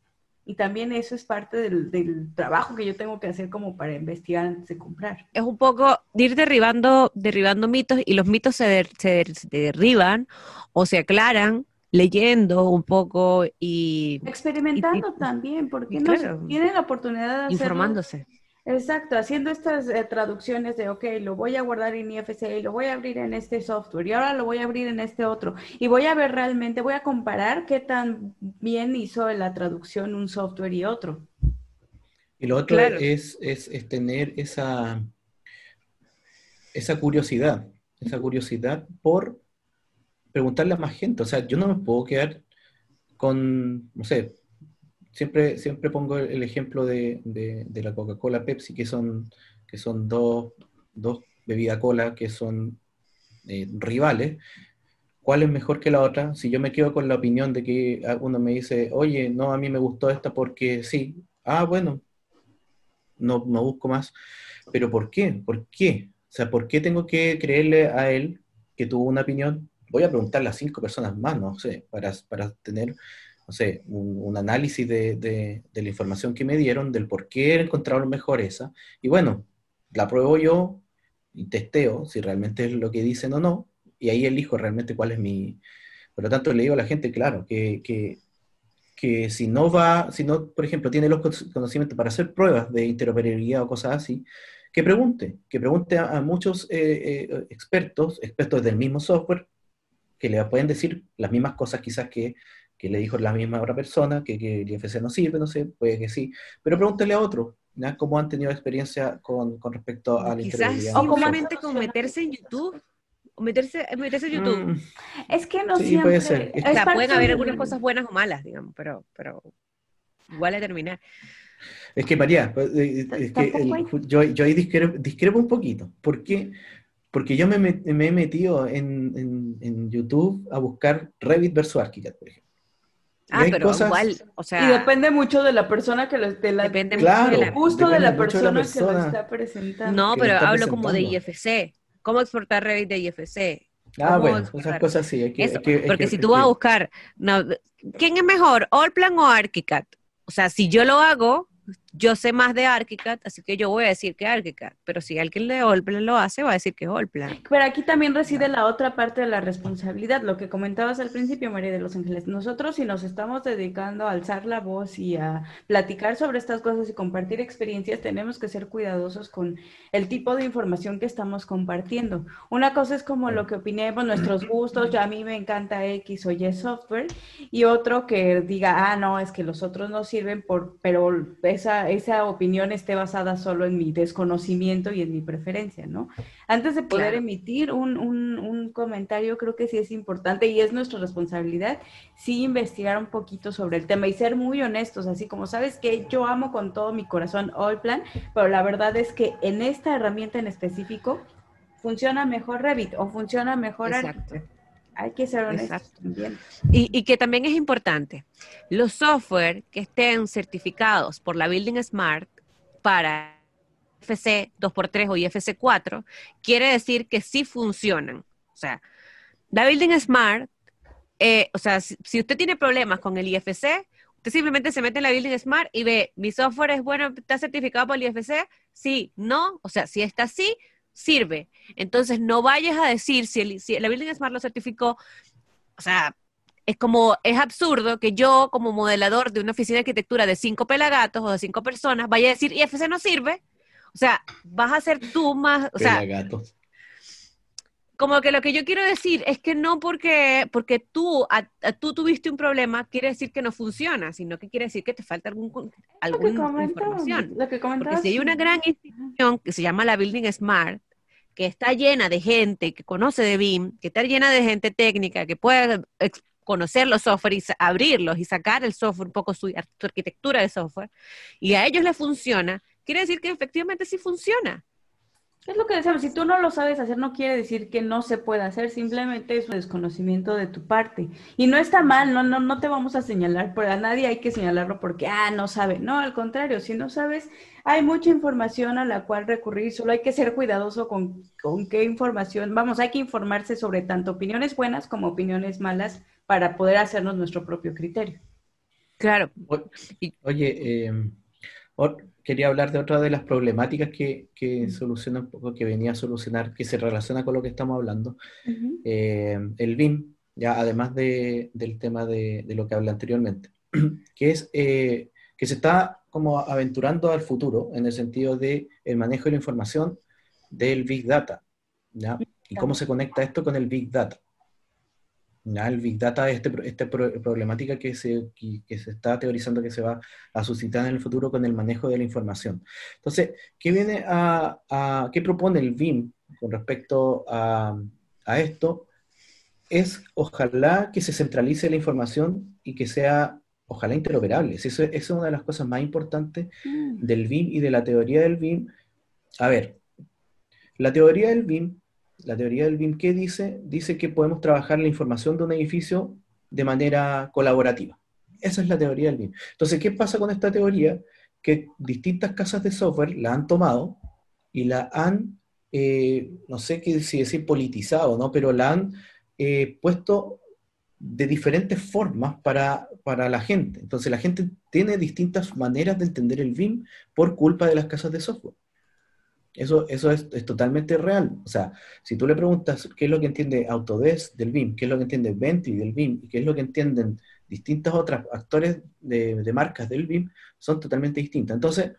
Y también eso es parte del, del, trabajo que yo tengo que hacer como para investigar antes de comprar. Es un poco de ir derribando, derribando mitos y los mitos se, der, se, se derriban o se aclaran leyendo un poco y... Experimentando y, también, porque claro, no tienen la oportunidad de hacerlo. Exacto, haciendo estas eh, traducciones de, ok, lo voy a guardar en IFC y lo voy a abrir en este software y ahora lo voy a abrir en este otro y voy a ver realmente, voy a comparar qué tan bien hizo la traducción un software y otro. Y lo otro claro. es, es, es, tener esa, esa curiosidad, esa curiosidad por preguntarle a más gente. O sea, yo no me puedo quedar con, no sé, siempre, siempre pongo el ejemplo de, de, la Coca-Cola Pepsi, que son, que son dos, dos bebidas cola que son eh, rivales. ¿Cuál es mejor que la otra? Si yo me quedo con la opinión de que uno me dice, oye, no, a mí me gustó esta porque sí, ah, bueno, no, no busco más. Pero ¿por qué? ¿Por qué? O sea, ¿por qué tengo que creerle a él que tuvo una opinión? Voy a preguntarle a cinco personas más, no sé, para, para tener no sé, un, análisis de, de, la información que me dieron, del por qué encontraron mejor esa, y bueno, la pruebo yo y testeo si realmente es lo que dicen o no, y ahí elijo realmente cuál es mi... Por lo tanto, le digo a la gente, claro, que, que, que si no va, si no, por ejemplo, tiene los conocimientos para hacer pruebas de interoperabilidad o cosas así, que pregunte, que pregunte a, muchos eh, eh, expertos, expertos del mismo software, que le pueden decir las mismas cosas quizás que que le dijo la misma otra persona, que, que, el IFC no sirve, no sé, puede que sí, pero pregúntale a otro. ¿cómo han tenido experiencia con, con respecto a la Quizás simplemente con meterse en YouTube, meterse, meterse en YouTube. Mm. Es que no sí, siempre... Puede ser. O sea, pueden haber algunas cosas buenas o malas, digamos, pero, pero igual a terminar. Es que María, pues, eh, es que yo, yo ahí discrepo, discrepo, un poquito. ¿Por qué? Porque yo me, me he metido en, en, en, YouTube a buscar Revit versus ArchiCAD, por ejemplo. Ah, pero igual, o sea... Y depende mucho de la persona que lo... De la, depende claro, mucho de gusto de la, persona que lo está presentando. No, pero hablo como de IFC. ¿Cómo exportar Revit de IFC? Ah, bueno, esas cosas sí. Hay que, porque si tú vas a buscar, no, ¿quién es mejor, Allplan o ArchiCAD? O sea, si yo lo hago, yo sé más de ArchiCAD, así que yo voy a decir que ArchiCAD, pero si alguien de Allplan lo hace, va a decir que es Allplan. Pero aquí también reside la otra parte de la responsabilidad, lo que comentabas al principio, María de los Ángeles. Nosotros si nos estamos dedicando a alzar la voz y a platicar sobre estas cosas y compartir experiencias, tenemos que ser cuidadosos con el tipo de información que estamos compartiendo. Una cosa es como lo que opinemos, nuestros gustos, ya a mí me encanta X o Y software, y otro que diga, ah, no, es que los otros no sirven, por, pero esa esa, opinión esté basada solo en mi desconocimiento y en mi preferencia, ¿no? Antes de poder emitir un, un, comentario, creo que sí es importante y es nuestra responsabilidad, sí investigar un poquito sobre el tema y ser muy honestos, así como sabes que yo amo con todo mi corazón Allplan, pero la verdad es que en esta herramienta en específico funciona mejor Revit o funciona mejor Exacto. Hay que ser honestos también. Y, que también es importante, los software que estén certificados por la Building Smart para IFC 2x3 o IFC 4, quiere decir que sí funcionan. O sea, la Building Smart, eh, o sea, si, si, usted tiene problemas con el IFC, usted simplemente se mete en la Building Smart y ve, mi software es bueno, está certificado por el IFC, sí, no, o sea, si está así, sirve. Entonces, no vayas a decir si, el, si la Building Smart lo certificó, o sea, es como, es absurdo que yo, como modelador de una oficina de arquitectura de cinco pelagatos o de cinco personas, vaya a decir, IFC no sirve. O sea, vas a ser tú más, o sea, como que lo que yo quiero decir es que no porque, porque tú, tú tuviste un problema, quiere decir que no funciona, sino que quiere decir que te falta algún, alguna información. porque si hay una gran institución que se llama la Building Smart, que está llena de gente que conoce de BIM, que está llena de gente técnica, que puede conocer los software y abrirlos y sacar el software, un poco su, su arquitectura de software, y a ellos les funciona, quiere decir que efectivamente sí funciona. Es lo que decimos, si tú no lo sabes hacer no quiere decir que no se pueda hacer, simplemente es un desconocimiento de tu parte. Y no está mal, no, no, no te vamos a señalar, por a nadie hay que señalarlo porque, ah, no sabe. No, al contrario, si no sabes, hay mucha información a la cual recurrir, solo hay que ser cuidadoso con, con qué información, vamos, hay que informarse sobre tanto opiniones buenas como opiniones malas para poder hacernos nuestro propio criterio. Claro. Oye, eh, quería hablar de otra de las problemáticas que, que soluciona un poco, que venía a solucionar, que se relaciona con lo que estamos hablando. Eh, el BIM, ya además de, del tema de, de, lo que hablé anteriormente, que es eh, que se está como aventurando al futuro en el sentido de el manejo de la información del Big Data, ¿ya? Y cómo se conecta esto con el Big Data. El Big Data es esta este problemática que se, que, se está teorizando que se va a suscitar en el futuro con el manejo de la información. Entonces, ¿qué viene a, qué propone el BIM con respecto a, a esto? es ojalá que se centralice la información y que sea, ojalá interoperable. Eso, es una de las cosas más importantes mm. del BIM y de la teoría del BIM. A ver, la teoría del BIM, la teoría del BIM, ¿qué dice? Dice que podemos trabajar la información de un edificio de manera colaborativa. Esa es la teoría del BIM. Entonces, ¿qué pasa con esta teoría? Que distintas casas de software la han tomado y la han, eh, no sé qué si decir politizado, ¿no? Pero la han eh, puesto de diferentes formas para, para, la gente. Entonces la gente tiene distintas maneras de entender el BIM por culpa de las casas de software. Eso, eso es, totalmente real. O sea, si tú le preguntas qué es lo que entiende Autodesk del BIM, qué es lo que entiende Bentley del BIM, y qué es lo que entienden distintos otros actores de, marcas del BIM, son totalmente distintas. Entonces,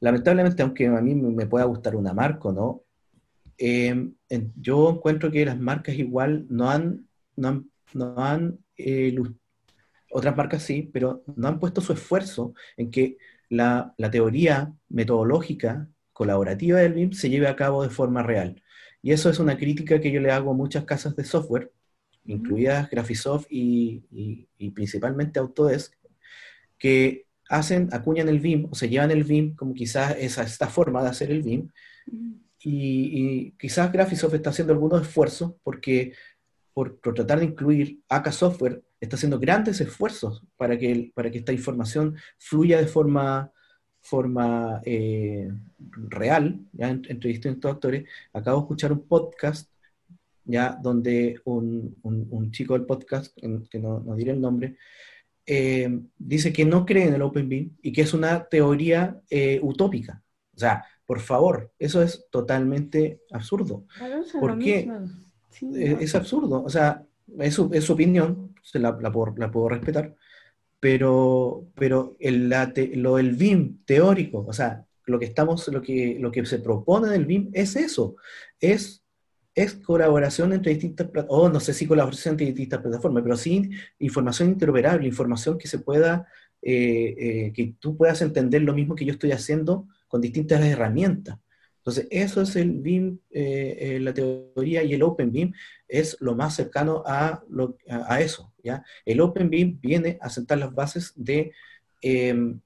lamentablemente, aunque a mí me pueda gustar una marca o no, eh, yo encuentro que las marcas igual no han, no han, eh, otras marcas sí, pero no han puesto su esfuerzo en que la, la teoría metodológica colaborativa del BIM se lleve a cabo de forma real. Y eso es una crítica que yo le hago a muchas casas de software, incluidas Graphisoft y, principalmente Autodesk, que hacen, acuñan el BIM o se llevan el BIM como quizás esa, esta forma de hacer el BIM. Y, quizás Graphisoft está haciendo algunos esfuerzos porque por, tratar de incluir AK Software está haciendo grandes esfuerzos para que, para que esta información fluya de forma forma eh, real, ya entre distintos actores, acabo de escuchar un podcast, ya donde un, un, chico del podcast, que no, no diré el nombre, eh, dice que no cree en el Open BIM y que es una teoría eh, utópica. O sea, por favor, eso es totalmente absurdo. ¿Por qué? es, absurdo. O sea, es su, es su opinión, se la, la, puedo, la puedo respetar, pero, pero el, lo del BIM teórico, o sea, lo que, estamos, lo que, lo que se propone del BIM es eso, es, es colaboración entre distintas plataformas, o no sé si colaboración entre distintas plataformas, pero sí información interoperable, información que se pueda, eh, eh, que tú puedas entender lo mismo que yo estoy haciendo con distintas herramientas. Entonces, eso es el BIM, eh, la teoría, y el Open BIM es lo más cercano a, lo, a eso. El OpenBIM viene a sentar las bases de em,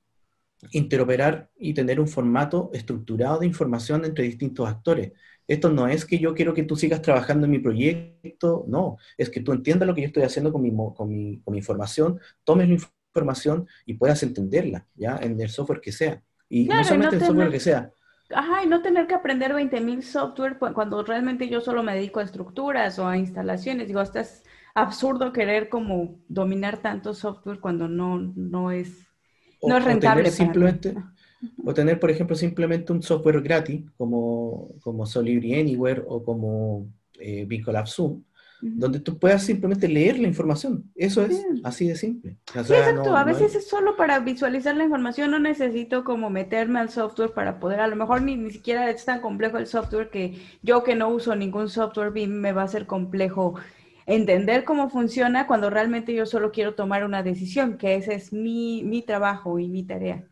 interoperar y tener un formato estructurado de información entre distintos actores. Esto no es que yo quiero que tú sigas trabajando en mi proyecto, no, es que tú entiendas lo que yo estoy haciendo con mi, con mi, información, tomes la información y puedas entenderla, ¿ya? En el software que sea. Y no solamente en el software que sea. Ajá, y no tener que aprender 20.000 software cuando realmente yo solo me dedico a estructuras o a instalaciones. Digo, estás absurdo querer como dominar tanto software cuando no, no es, no es rentable. tener simplemente, o tener, por ejemplo, simplemente un software gratis como, como Solibri Anywhere o como eh, Zoom, donde tú puedas simplemente leer la información. Eso es así de simple. exacto. a veces es solo para visualizar la información. No necesito como meterme al software para poder, a lo mejor ni, ni siquiera es tan complejo el software que yo que no uso ningún software BIM me va a ser complejo entender cómo funciona cuando realmente yo solo quiero tomar una decisión, que ese es mi, mi trabajo y mi tarea.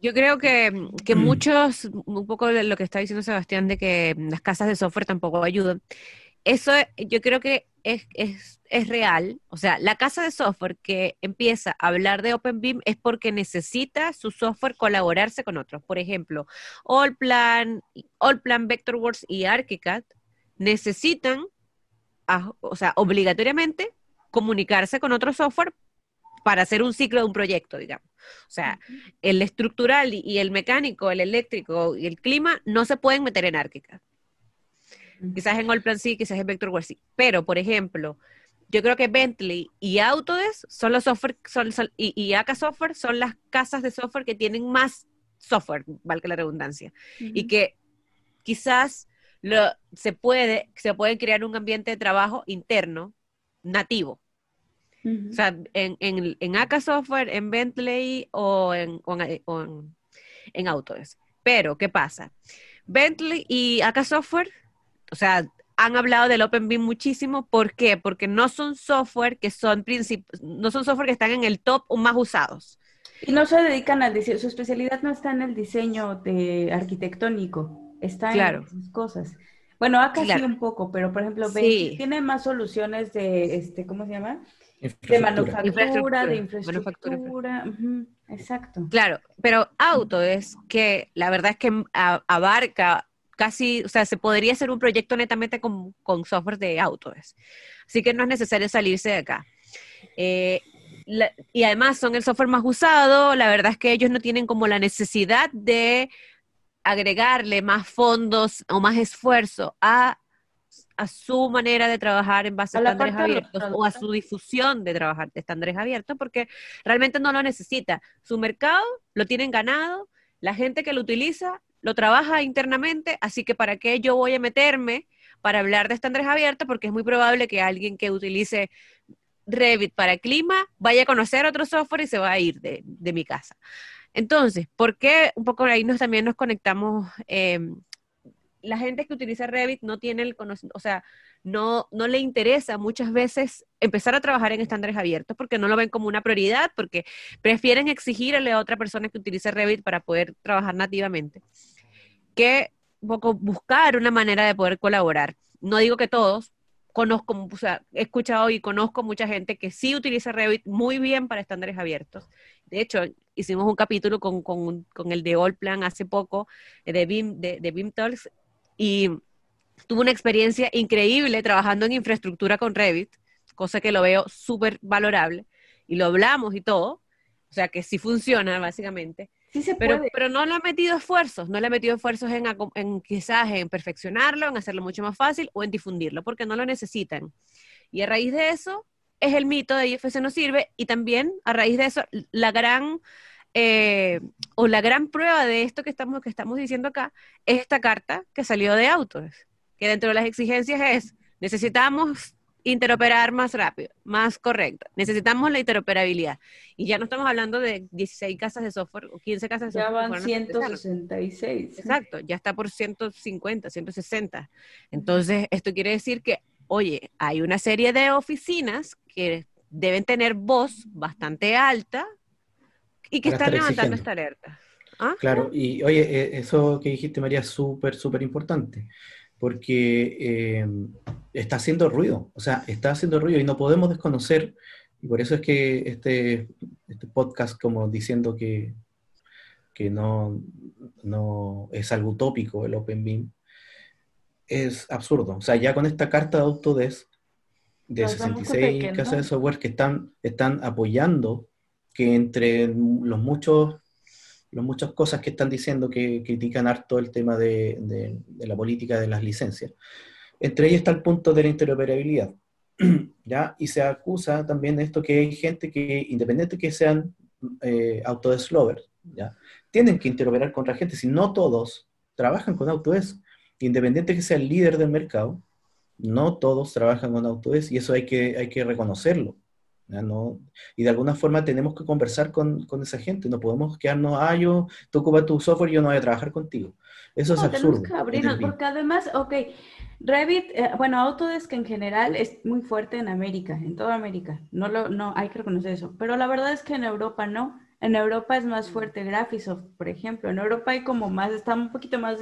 Yo creo que, que, muchos, un poco de lo que está diciendo Sebastián, de que las casas de software tampoco ayudan, eso yo creo que es, es, es, real. O sea, la casa de software que empieza a hablar de OpenBeam es porque necesita su software colaborarse con otros. Por ejemplo, Allplan, Allplan, Vectorworks y ArchiCAD necesitan o sea, obligatoriamente comunicarse con otro software para hacer un ciclo de un proyecto, digamos. O sea, el estructural y el mecánico, el eléctrico y el clima no se pueden meter en ArchiCAD. Quizás en Allplan sí, quizás en Vectorworks sí. Pero, por ejemplo, yo creo que Bentley y Autodesk son los software, son, y, y AK Software son las casas de software que tienen más software, valga la redundancia. Y que quizás se, puede, se puede crear un ambiente de trabajo interno nativo. O sea, en, en, en AK Software, en Bentley o en, en, Autodesk. Pero, ¿qué pasa? Bentley y AK Software, o sea, han hablado del OpenBeam muchísimo. ¿Por qué? Porque no son software que son no son software que están en el top o más usados. Y no se dedican al diseño, su especialidad no está en el diseño de arquitectónico está en esas cosas. Bueno, acá sí un poco, pero por ejemplo, tiene más soluciones de, este, ¿cómo se llama? De manufactura, de infraestructura. exacto. Claro, pero auto es que la verdad es que abarca casi, o sea, se podría hacer un proyecto netamente con, software de auto. Así que no es necesario salirse de acá. Eh, y además son el software más usado, la verdad es que ellos no tienen como la necesidad de agregarle más fondos o más esfuerzo a, su manera de trabajar en base a, estándares abiertos o a su difusión de trabajar de estándares abiertos, porque realmente no lo necesita. Su mercado lo tienen ganado, la gente que lo utiliza lo trabaja internamente, así que ¿para qué yo voy a meterme para hablar de estándares abiertos? Porque es muy probable que alguien que utilice Revit para clima, vaya a conocer otro software y se va a ir de, mi casa. Entonces, ¿por qué un poco ahí nos, también nos conectamos? Em, la gente que utiliza Revit no tiene el conocimiento, o sea, no, no le interesa muchas veces empezar a trabajar en estándares abiertos porque no lo ven como una prioridad, porque prefieren exigirle a otra persona que utilice Revit para poder trabajar nativamente, que buscar una manera de poder colaborar. No digo que todos, conozco, o sea, he escuchado y conozco mucha gente que sí utiliza Revit muy bien para estándares abiertos. De hecho, hicimos un capítulo con, el de Allplan hace poco, eh, de BIM, de, de BIM Talks, y tuve una experiencia increíble trabajando en infraestructura con Revit, cosa que lo veo súper valorable, y lo hablamos y todo, o sea que sí funciona básicamente. Sí se pero, puede. pero no le ha metido esfuerzos, no le ha metido esfuerzos en, en quizás en perfeccionarlo, en hacerlo mucho más fácil o en difundirlo, porque no lo necesitan. Y a raíz de eso es el mito de IFC no sirve y también a raíz de eso la gran eh, o la gran prueba de esto que estamos, que estamos diciendo acá es esta carta que salió de Autos, que dentro de las exigencias es necesitamos interoperar más rápido, más correcto. Necesitamos la interoperabilidad. Y ya no estamos hablando de 16 casas de software o 15 casas de software. Ya van 166. Exacto, ya está por 150, 160. Entonces, esto quiere decir que, oye, hay una serie de oficinas que deben tener voz bastante alta y que están levantando esta alerta. ¿Ah? Claro, y oye, eh, eso que dijiste, María, es súper, súper importante porque eh, está haciendo ruido, o sea, está haciendo ruido y no podemos desconocer, y por eso es que este, este podcast como diciendo que, que no, no es algo utópico el OpenBeam, es absurdo. O sea, ya con esta carta de Autodesk de 66 casas de software que están, están apoyando que entre los muchos las muchas cosas que están diciendo que critican harto el tema de, la política de las licencias. Entre ellas está el punto de la interoperabilidad. ¿ya? Y se acusa también de esto que hay gente que, independiente que sean eh, Autodesk lovers, ¿ya? tienen que interoperar con otra gente. Si no todos trabajan con Autodesk, independiente que sea el líder del mercado, no todos trabajan con Autodesk y eso hay que, hay que reconocerlo. No, y de alguna forma tenemos que conversar con, con, esa gente, no podemos quedarnos, ah, yo, tú ocupas tu software y yo no voy a trabajar contigo. Eso es absurdo. Que abrirnos, porque además, ok, Revit, eh, bueno, Autodesk en general es muy fuerte en América, en toda América, no, lo, no hay que reconocer eso, pero la verdad es que en Europa no. En Europa es más fuerte Graphisoft, por ejemplo. En Europa hay como más, está un poquito más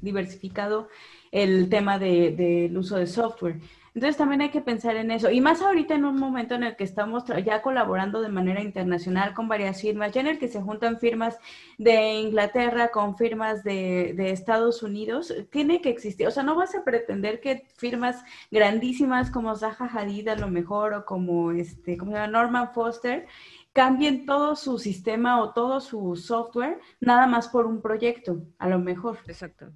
diversificado el tema del de, uso de software. Entonces también hay que pensar en eso. Y más ahorita en un momento en el que estamos ya colaborando de manera internacional con varias firmas, ya en el que se juntan firmas de Inglaterra con firmas de, Estados Unidos, tiene que existir. O sea, no vas a pretender que firmas grandísimas como Zaha Hadid a lo mejor o como, este, como Norman Foster cambien todo su sistema o todo su software nada más por un proyecto, a lo mejor. Exacto.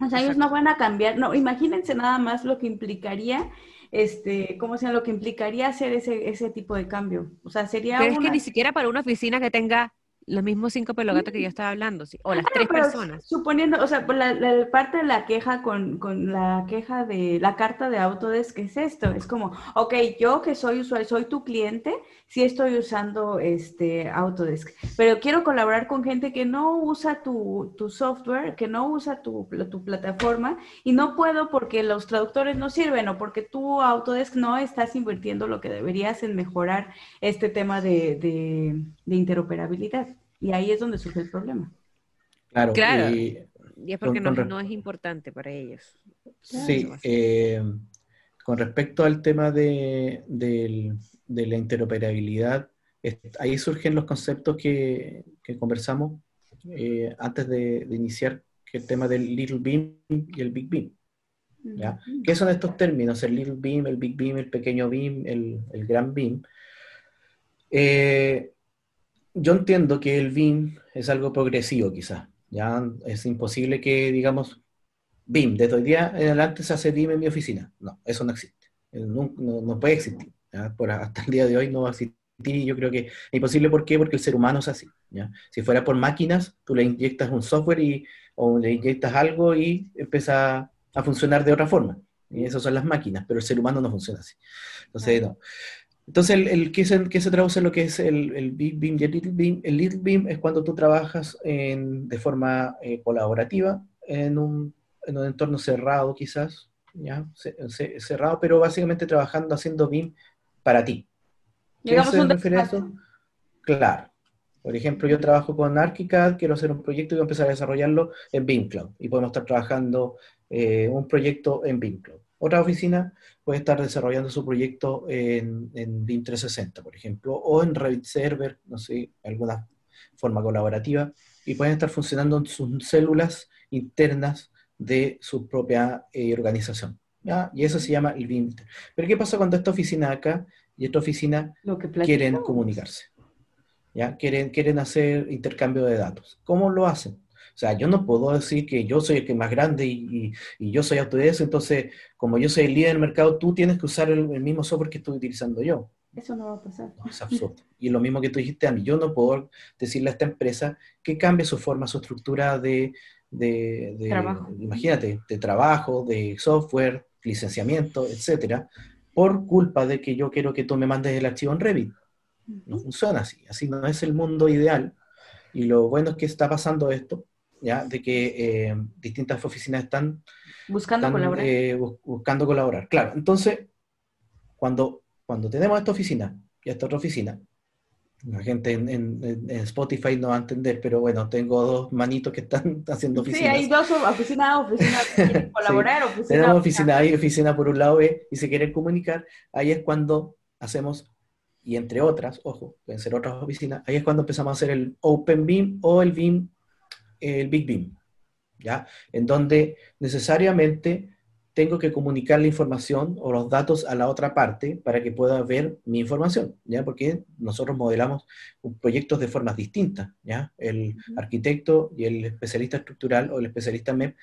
O sea, ellos no van a cambiar, no, imagínense nada más lo que implicaría, este, ¿cómo se llama? Lo que implicaría hacer ese, ese tipo de cambio. O sea, sería Pero es que ni siquiera para una oficina que tenga los mismos cinco pelogatos que yo estaba hablando, ¿sí? o las ah, tres personas. Suponiendo, o sea, la, parte de la queja con, con, la queja de la carta de Autodesk, ¿qué es esto? Es como, ok, yo que soy usuario, soy tu cliente, sí estoy usando este Autodesk, pero quiero colaborar con gente que no usa tu, tu software, que no usa tu, tu, plataforma y no puedo porque los traductores no sirven o porque tú Autodesk no estás invirtiendo lo que deberías en mejorar este tema de, de, de interoperabilidad. Y ahí es donde surge el problema. Claro. claro. Y, es porque no, no, es importante para ellos. Sí, eh, con respecto al tema de, la interoperabilidad, ahí surgen los conceptos que, conversamos eh, antes de, iniciar el tema del Little Beam y el Big Beam. ¿ya? ¿Qué son estos términos? El Little Beam, el Big Beam, el pequeño Beam, el, el Gran Beam. Eh, yo entiendo que el BIM es algo progresivo quizás. Ya es imposible que, digamos, BIM, desde hoy día en adelante se hace BIM en mi oficina. No, eso no existe. No, no, puede existir. Por, hasta el día de hoy no va a existir y yo creo que es imposible. ¿Por qué? Porque el ser humano es así. ¿ya? Si fuera por máquinas, tú le inyectas un software y, o le inyectas algo y empieza a funcionar de otra forma. Y esas son las máquinas, pero el ser humano no funciona así. Entonces, no. Entonces, el, el ¿qué, se, se, traduce en lo que es el, el, Big Beam y el Little Beam? El Little Beam es cuando tú trabajas en, de forma eh, colaborativa en un, en un, entorno cerrado, quizás, ¿ya? cerrado, pero básicamente trabajando haciendo BIM para ti. ¿Qué se refiere a eso? Claro. Por ejemplo, yo trabajo con ArchiCAD, quiero hacer un proyecto y voy a empezar a desarrollarlo en BIM Cloud. Y podemos estar trabajando eh, un proyecto en BIM Cloud. Otra oficina puede estar desarrollando su proyecto en, en BIM 360, por ejemplo, o en Revit Server, no sé, alguna forma colaborativa, y pueden estar funcionando en sus células internas de su propia eh, organización. Y eso se llama el BIM. Pero ¿qué pasa cuando esta oficina acá y esta oficina quieren comunicarse? ¿ya? Quieren, quieren hacer intercambio de datos. ¿Cómo lo hacen? O sea, yo no puedo decir que yo soy el que más grande y, yo soy Autodesk, entonces, como yo soy el líder del mercado, tú tienes que usar el, mismo software que estoy utilizando yo. Eso no va a pasar. es absurdo. Y lo mismo que tú dijiste a mí, yo no puedo decirle a esta empresa que cambie su forma, su estructura de, de, trabajo. imagínate, de trabajo, de software, licenciamiento, etcétera, por culpa de que yo quiero que tú me mandes el archivo en Revit. No funciona así, así no es el mundo ideal. Y lo bueno es que está pasando esto, ¿ya? de que eh, distintas oficinas están buscando colaborar. Eh, buscando colaborar. Claro, entonces, cuando, cuando tenemos esta oficina y esta otra oficina, la gente en, Spotify no va a entender, pero bueno, tengo dos manitos que están haciendo oficinas. Sí, hay dos oficinas, oficinas que quieren colaborar. Oficina, Tenemos oficina, hay oficina por un lado B y se quieren comunicar. Ahí es cuando hacemos, y entre otras, ojo, pueden ser otras oficinas, ahí es cuando empezamos a hacer el Open Beam o el Beam el Big Beam, ¿ya? En donde necesariamente tengo que comunicar la información o los datos a la otra parte para que pueda ver mi información, ¿ya? Porque nosotros modelamos proyectos de formas distintas, ¿ya? El arquitecto y el especialista estructural o el especialista MEP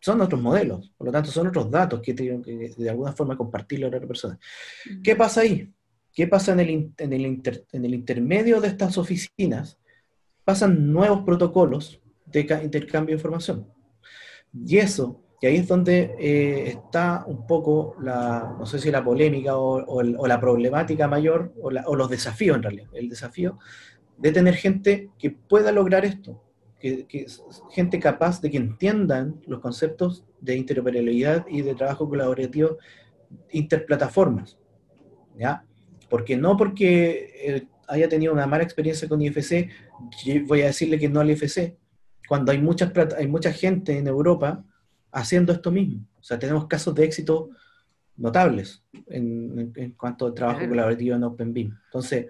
son otros modelos, por lo tanto son otros datos que tengo que de alguna forma compartirlo a otra persona. ¿Qué pasa ahí? ¿Qué pasa en el, en el, en el intermedio de estas oficinas? Pasan nuevos protocolos de intercambio de información. Y eso, que ahí es donde eh, está un poco la, no sé si la polémica o, la problemática mayor, o, los desafíos en realidad, el desafío de tener gente que pueda lograr esto, que, que, gente capaz de que entiendan los conceptos de interoperabilidad y de trabajo colaborativo interplataformas, ¿ya? Porque no porque eh, haya tenido una mala experiencia con IFC, voy a decirle que no al IFC, cuando hay, muchas, hay mucha gente en Europa haciendo esto mismo. O sea, tenemos casos de éxito notables en, en, cuanto al trabajo colaborativo en OpenBeam. Entonces,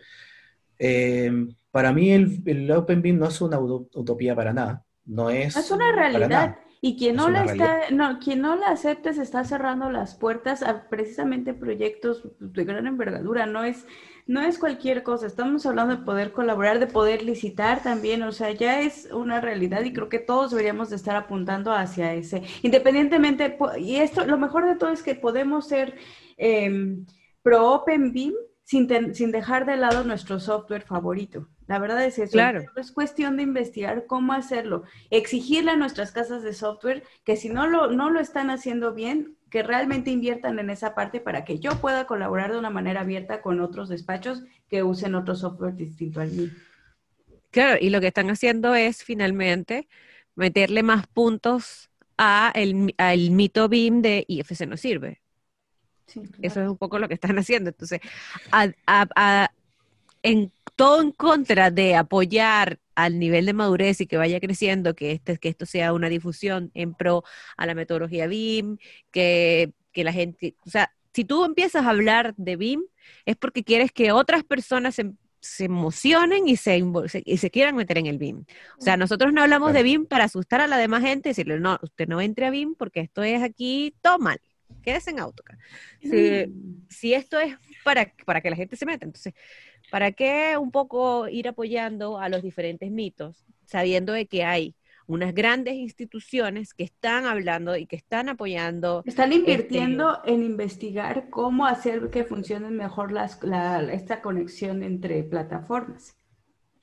eh, para mí el, el OpenBeam no es una utopía para nada. No es, es una realidad. Y quien no, la está, no, quien no la acepte se está cerrando las puertas a precisamente proyectos de gran envergadura. No es, no es cualquier cosa. Estamos hablando de poder colaborar, de poder licitar también. O sea, ya es una realidad y creo que todos deberíamos de estar apuntando hacia ese. Independientemente, y esto, lo mejor de todo es que podemos ser eh, pro Open BIM sin, sin dejar de lado nuestro software favorito. La verdad es eso. Claro. Es cuestión de investigar cómo hacerlo. Exigirle a nuestras casas de software que si no lo, no lo están haciendo bien, que realmente inviertan en esa parte para que yo pueda colaborar de una manera abierta con otros despachos que usen otro software distinto al mío. Claro, y lo que están haciendo es finalmente meterle más puntos a el, al mito BIM de IFC no sirve. Eso es un poco lo que están haciendo. Entonces, a, en todo en contra de apoyar al nivel de madurez y que vaya creciendo, que, este, que esto sea una difusión en pro a la metodología BIM, que, que la gente, o sea, si tú empiezas a hablar de BIM, es porque quieres que otras personas se, se emocionen y se, y se quieran meter en el BIM. O sea, nosotros no hablamos de BIM para asustar a la demás gente y decirle, no, usted no entre a BIM porque esto es aquí todo mal, quédese en AutoCAD. Si, mm. si esto es para, para que la gente se meta, entonces, ¿para qué un poco ir apoyando a los diferentes mitos, sabiendo de que hay unas grandes instituciones que están hablando y que están apoyando. Están este, invirtiendo en investigar cómo hacer que funcione mejor las, esta conexión entre plataformas.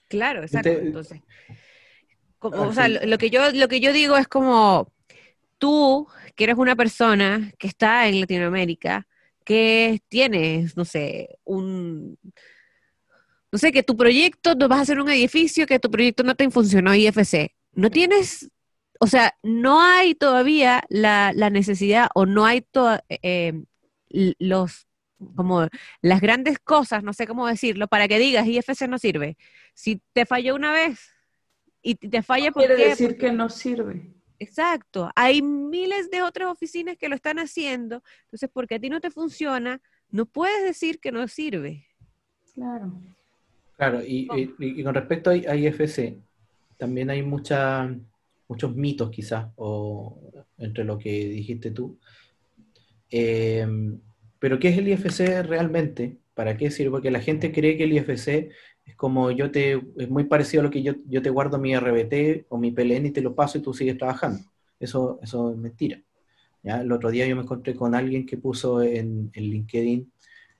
Claro, exacto. Entonces, como, o sea, lo, que yo, lo que yo digo es como tú, que eres una persona que está en Latinoamérica, que tienes, no sé, un no sé, que tu proyecto, no vas a hacer un edificio, que tu proyecto no te funcionó IFC no tienes, o sea, no hay todavía la, necesidad o no hay eh, los, como las grandes cosas, no sé cómo decirlo, para que digas IFC no sirve. Si te falló una vez y te falla porque... Quiere decir que no sirve. Exacto. Hay miles de otras oficinas que lo están haciendo. Entonces, porque a ti no te funciona, no puedes decir que no sirve. Claro. Claro, y, con respecto a IFC, también hay mucha, muchos mitos quizás, o entre lo que dijiste tú. Em, pero ¿qué es el IFC realmente? ¿Para qué sirve? Porque la gente cree que el IFC es como yo te, es muy parecido a lo que yo, yo te guardo mi RBT o mi PLN y te lo paso y tú sigues trabajando. Eso, eso es mentira. ¿ya? El otro día yo me encontré con alguien que puso en, en LinkedIn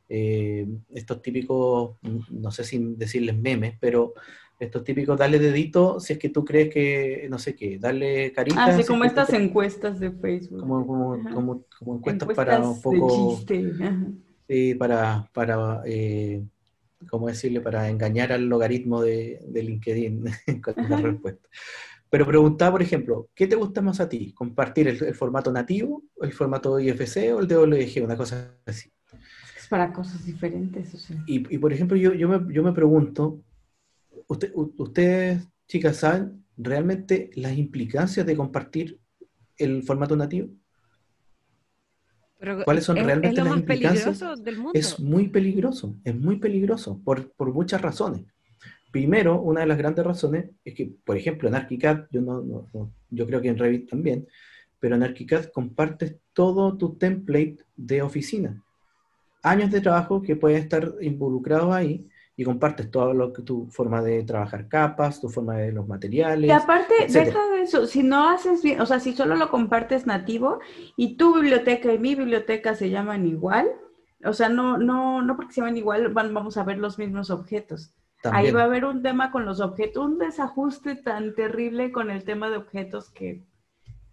eh, estos típicos, no sé si decirles memes, pero estos típicos dale dedito si es que tú crees que, no sé qué, dale carita. Así como estas encuestas de Facebook. Como, como, como, encuestas, para un poco... Sí, para, para eh, ¿cómo decirle? Para engañar al logaritmo de, de LinkedIn con la respuesta. Pero preguntaba, por ejemplo, ¿qué te gusta más a ti? ¿Compartir el, formato nativo, el formato IFC o el DWG? Una cosa así. Es para cosas diferentes. O sea. y, y, por ejemplo, yo, yo, me, yo me pregunto, usted, ustedes, chicas, saben realmente las implicancias de compartir el formato nativo? ¿Cuáles son realmente las implicancias? Es muy peligroso, es muy peligroso por, muchas razones. Primero, una de las grandes razones es que, por ejemplo, en ArchiCAD, yo, no, yo creo que en Revit también, pero en ArchiCAD compartes todo tu template de oficina. Años de trabajo que pueden estar involucrados ahí y compartes todo lo que tu forma de trabajar capas, tu forma de los materiales. Y aparte, deja de eso, si no haces bien, o sea, si solo lo compartes nativo y tu biblioteca y mi biblioteca se llaman igual, o sea, no, no, no porque se llaman igual, vamos a ver los mismos objetos. Ahí va a haber un tema con los objetos, un desajuste tan terrible con el tema de objetos que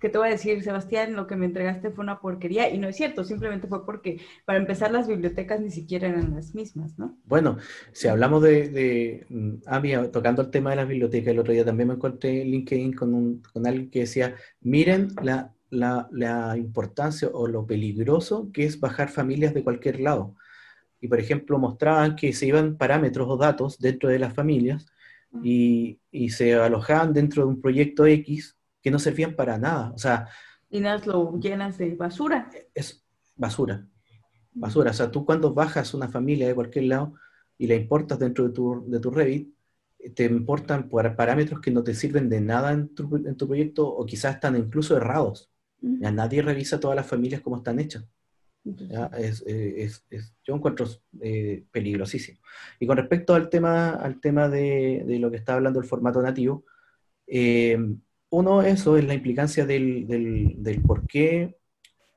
¿qué te voy a decir, Sebastián? Lo que me entregaste fue una porquería. Y no es cierto, simplemente fue porque, para empezar, las bibliotecas ni siquiera eran las mismas, ¿no? Bueno, si hablamos de, de mm, ah, mira, tocando el tema de las bibliotecas, el otro día también me encontré en LinkedIn con, un, con alguien que decía, miren la, la, la importancia o lo peligroso que es bajar familias de cualquier lado. Y, por ejemplo, mostraban que se iban parámetros o datos dentro de las familias y, y se alojaban dentro de un proyecto X que no servían para nada. O sea... Y nada, lo llenas de basura. Es basura. Basura. O sea, tú cuando bajas una familia de cualquier lado y la importas dentro de tu, de tu Revit, te importan parámetros que no te sirven de nada en tu, en tu proyecto o quizás están incluso errados. Ya nadie revisa todas las familias como están hechas. Es, es, es, yo encuentro eh, peligrosísimo. Y con respecto al tema, al tema de, de, lo que está hablando el formato nativo, eh, uno, eso es la implicancia del, del, por qué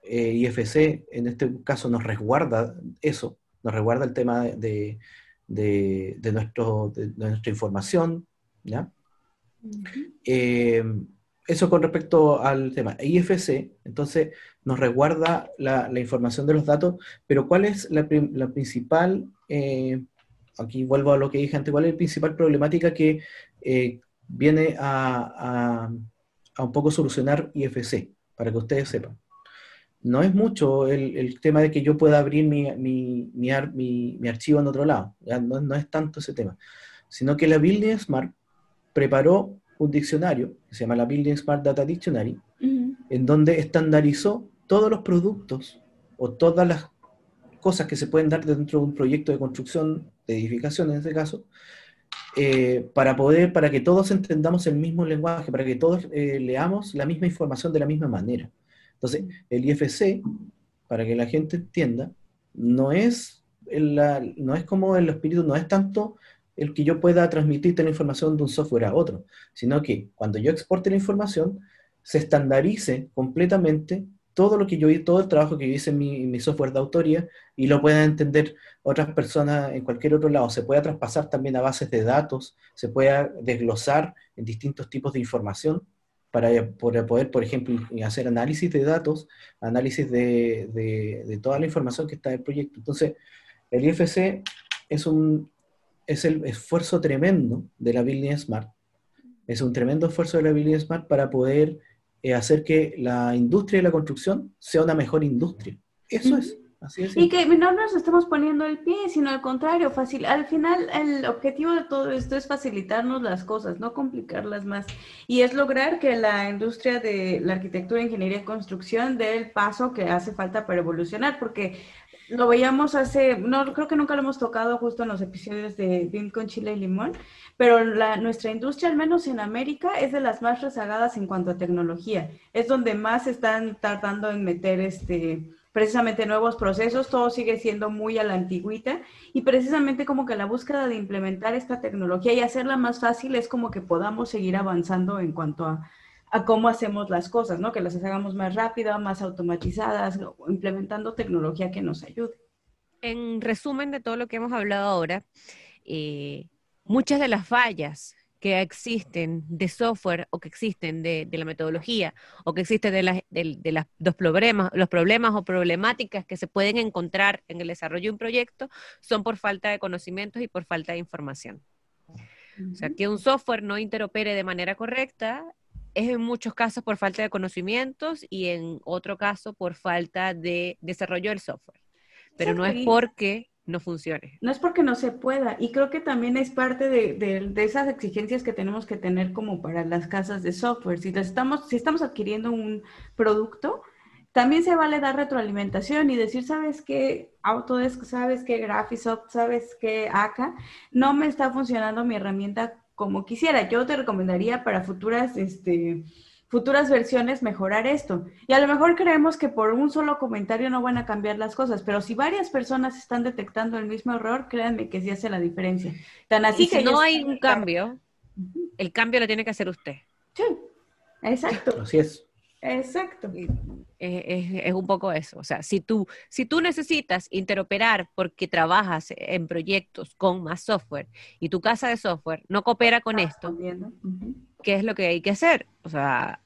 eh, IFC en este caso nos resguarda eso, nos resguarda el tema de, de, nuestro, de, nuestra información, ¿ya? Eh, eso con respecto al tema. IFC, entonces, nos resguarda la, información de los datos, pero ¿cuál es la, principal, eh, aquí vuelvo a lo que dije antes, cuál es la principal problemática que viene a, un poco solucionar IFC, para que ustedes sepan. No es mucho el, tema de que yo pueda abrir mi, mi, archivo en otro lado, no, es tanto ese tema, sino que la Building Smart preparó un diccionario que se llama la Building Smart Data Dictionary, en donde estandarizó todos los productos o todas las cosas que se pueden dar dentro de un proyecto de construcción de edificación en este caso, eh, para poder, para que todos entendamos el mismo lenguaje, para que todos eh, leamos la misma información de la misma manera. Entonces, el IFC, para que la gente entienda, no es, no es como el espíritu, no es tanto el que yo pueda transmitirte la información de un software a otro, sino que cuando yo exporte la información, se estandarice completamente todo lo que yo todo el trabajo que yo hice en mi, software de autoría y lo puedan entender otras personas en cualquier otro lado. Se pueda traspasar también a bases de datos, se pueda desglosar en distintos tipos de información para, poder, por ejemplo, hacer análisis de datos, análisis de, de, toda la información que está en el proyecto. Entonces, el IFC es, un, es el esfuerzo tremendo de la Building Smart. Es un tremendo esfuerzo de la Building Smart para poder eh, hacer que la industria de la construcción sea una mejor industria. Eso es. Así es. Y que no nos estamos poniendo el pie, sino al contrario, fácil. Al final, el objetivo de todo esto es facilitarnos las cosas, no complicarlas más. Y es lograr que la industria de la arquitectura, ingeniería y construcción dé el paso que hace falta para evolucionar, porque lo veíamos hace, no creo que nunca lo hemos tocado justo en los episodios de BIM con chile y limón, pero la, nuestra industria, al menos en América, es de las más rezagadas en cuanto a tecnología. Es donde más están tardando en meter este precisamente nuevos procesos, todo sigue siendo muy a la antigüita y precisamente como que la búsqueda de implementar esta tecnología y hacerla más fácil es como que podamos seguir avanzando en cuanto a, a cómo hacemos las cosas, ¿no? Que las hagamos más rápidas, más automatizadas, implementando tecnología que nos ayude. En resumen de todo lo que hemos hablado ahora, eh, muchas de las fallas que existen de software o que existen de, la metodología o que existen de, de, los, problemas, los problemas o problemáticas que se pueden encontrar en el desarrollo de un proyecto son por falta de conocimientos y por falta de información. O sea, que un software no interopere de manera correcta es en muchos casos por falta de conocimientos y en otro caso por falta de desarrollo del software. Pero no es porque no funcione. No es porque no se pueda. Y creo que también es parte de, esas exigencias que tenemos que tener como para las casas de software. Si, estamos, si estamos adquiriendo un producto, también se vale dar retroalimentación y decir, ¿sabes qué? Autodesk, ¿sabes qué? Graphisoft, ¿sabes qué? ACA, no me está funcionando mi herramienta como quisiera. Yo te recomendaría para futuras, este, futuras versiones mejorar esto. Y a lo mejor creemos que por un solo comentario no van a cambiar las cosas, pero si varias personas están detectando el mismo error, créanme que sí hace la diferencia. Tan así que si no hay un cambio, el cambio lo tiene que hacer usted. Sí, exacto. Así es. Exacto. Es, un poco eso. O sea, si tú, si tú necesitas interoperar porque trabajas en proyectos con más software y tu casa de software no coopera con esto, ¿qué es lo que hay que hacer? O sea,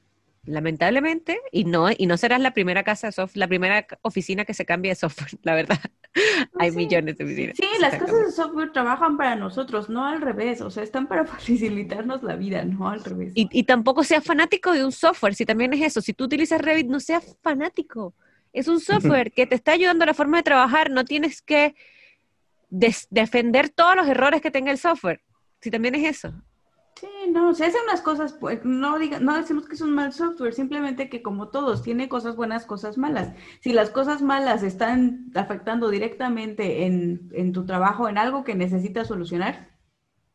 lamentablemente, y no, y no serás la primera casa de software, la primera oficina que se cambie de software, la verdad. Hay millones de oficinas. Sí, las casas de software trabajan para nosotros, no al revés, o sea, están para facilitarnos la vida, no al revés. Y, y tampoco seas fanático de un software, si también es eso, si tú utilizas Revit, no seas fanático. Es un software que te está ayudando a la forma de trabajar, no tienes que defender todos los errores que tenga el software, si también es eso. Sí, no, se hacen unas cosas, pues no, diga, no decimos que es un mal software, simplemente que como todos, tiene cosas buenas, cosas malas. Si las cosas malas están afectando directamente en, en tu trabajo, en algo que necesitas solucionar,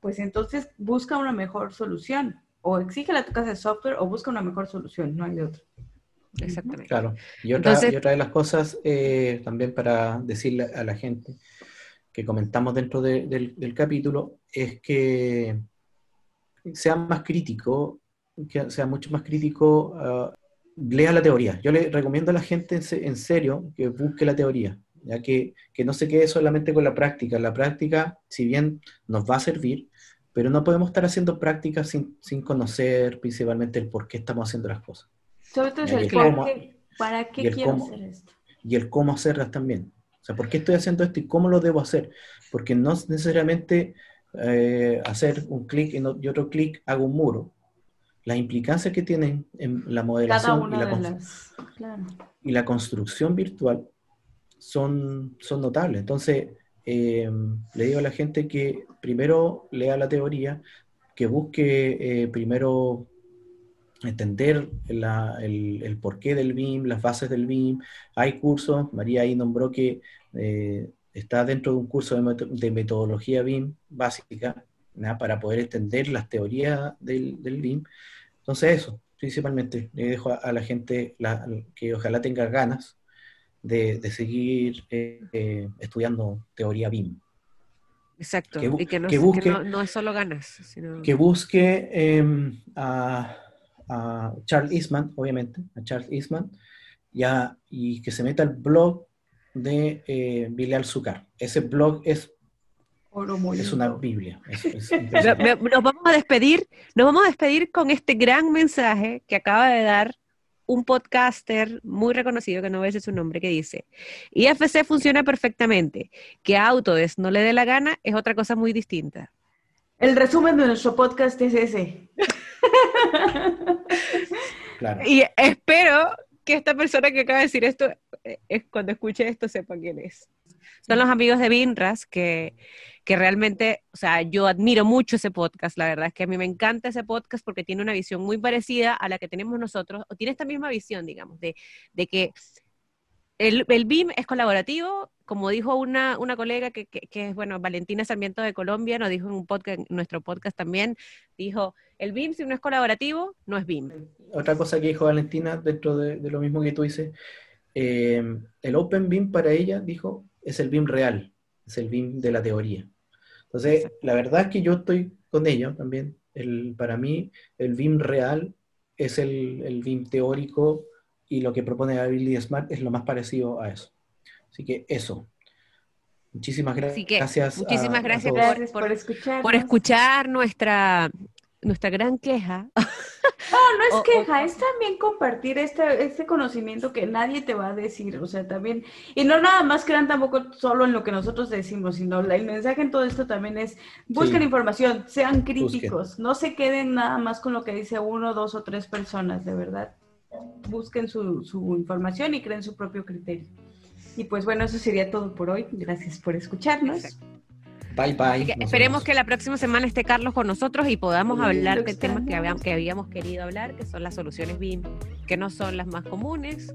pues entonces busca una mejor solución. O exige a tu casa de software o busca una mejor solución, no hay de otro. Exactamente. Claro. Y otra, y otra de las cosas eh, también para decirle a la gente que comentamos dentro del, del capítulo es que sea más crítico, que sea mucho más crítico, uh, lea la teoría. Yo le recomiendo a la gente en, serio que busque la teoría, ya que, que, no se quede solamente con la práctica. La práctica, si bien nos va a servir, pero no podemos estar haciendo prácticas sin, sin conocer principalmente el por qué estamos haciendo las cosas. Sobre todo el, cómo, ¿para qué quiero hacer esto? Y el cómo hacerlas también. O sea, ¿por qué estoy haciendo esto y cómo lo debo hacer? Porque no necesariamente eh, hacer un clic y, otro clic hago un muro. Las implicancias que tienen en la modelación y la, construcción virtual son, son notables. Entonces, eh, le digo a la gente que primero lea la teoría, que busque eh, primero entender el, porqué del BIM, las bases del BIM. Hay cursos, María ahí nombró que eh, está dentro de un curso de, metodología BIM básica, para poder entender las teorías del, BIM. Entonces eso, principalmente, le dejo a, la gente que ojalá tenga ganas de, seguir eh, estudiando teoría BIM. Exacto, y que no, es solo ganas, sino... Que busque em, a, Charles Eastman, obviamente, a Charles Eastman, ya, y que se meta al blog de eh, Bilal Zucar. Ese blog es, es una Biblia. nos vamos a despedir, nos vamos a despedir con este gran mensaje que acaba de dar un podcaster muy reconocido, que no voy a decir su nombre, que dice, IFC funciona perfectamente, que a Autodesk no le dé la gana es otra cosa muy distinta. El resumen de nuestro podcast es ese. Y espero que esta persona que acaba de decir esto, es, cuando escuche esto, sepa quién es. Son los amigos de Binras que que realmente, o sea, yo admiro mucho ese podcast, la verdad es que a mí me encanta ese podcast porque tiene una visión muy parecida a la que tenemos nosotros, o tiene esta misma visión, digamos, de, de que el, el, BIM es colaborativo, como dijo una, una colega que, que, es, bueno, Valentina Sarmiento de Colombia, nos dijo en un podcast, nuestro podcast también, dijo, el BIM si no es colaborativo, no es BIM. Otra cosa que dijo Valentina, dentro de, de lo mismo que tú dices, eh, el Open BIM para ella, dijo, es el BIM real, es el BIM de la teoría. Entonces, la verdad es que yo estoy con ello también. El, para mí, el BIM real es el, el BIM teórico y lo que propone Ability Smart es lo más parecido a eso. Así que eso. Muchísimas gracias. muchísimas gracias por, por, por escuchar nuestra, nuestra gran queja. No, no es queja, es también compartir este, este conocimiento que nadie te va a decir, o sea, también, y no nada más crean tampoco solo en lo que nosotros decimos, sino el mensaje en todo esto también es, busquen información, sean críticos, no se queden nada más con lo que dice uno, dos o tres personas, de verdad. Busquen su, su información y creen su propio criterio. Y pues bueno, eso sería todo por hoy. Gracias por escucharnos. Bye bye. esperemos que la próxima semana esté Carlos con nosotros y podamos hablar del tema que habíamos, que habíamos querido hablar, que son las soluciones BIM, que no son las más comunes.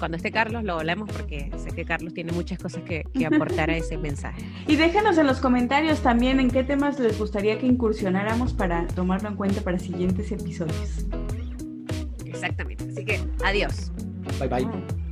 Cuando esté Carlos lo hablamos porque sé que Carlos tiene muchas cosas que, que aportar a ese mensaje. Y déjenos en los comentarios también en qué temas les gustaría que incursionáramos para tomarlo en cuenta para siguientes episodios. Exactamente. Así que adiós. bye. bye.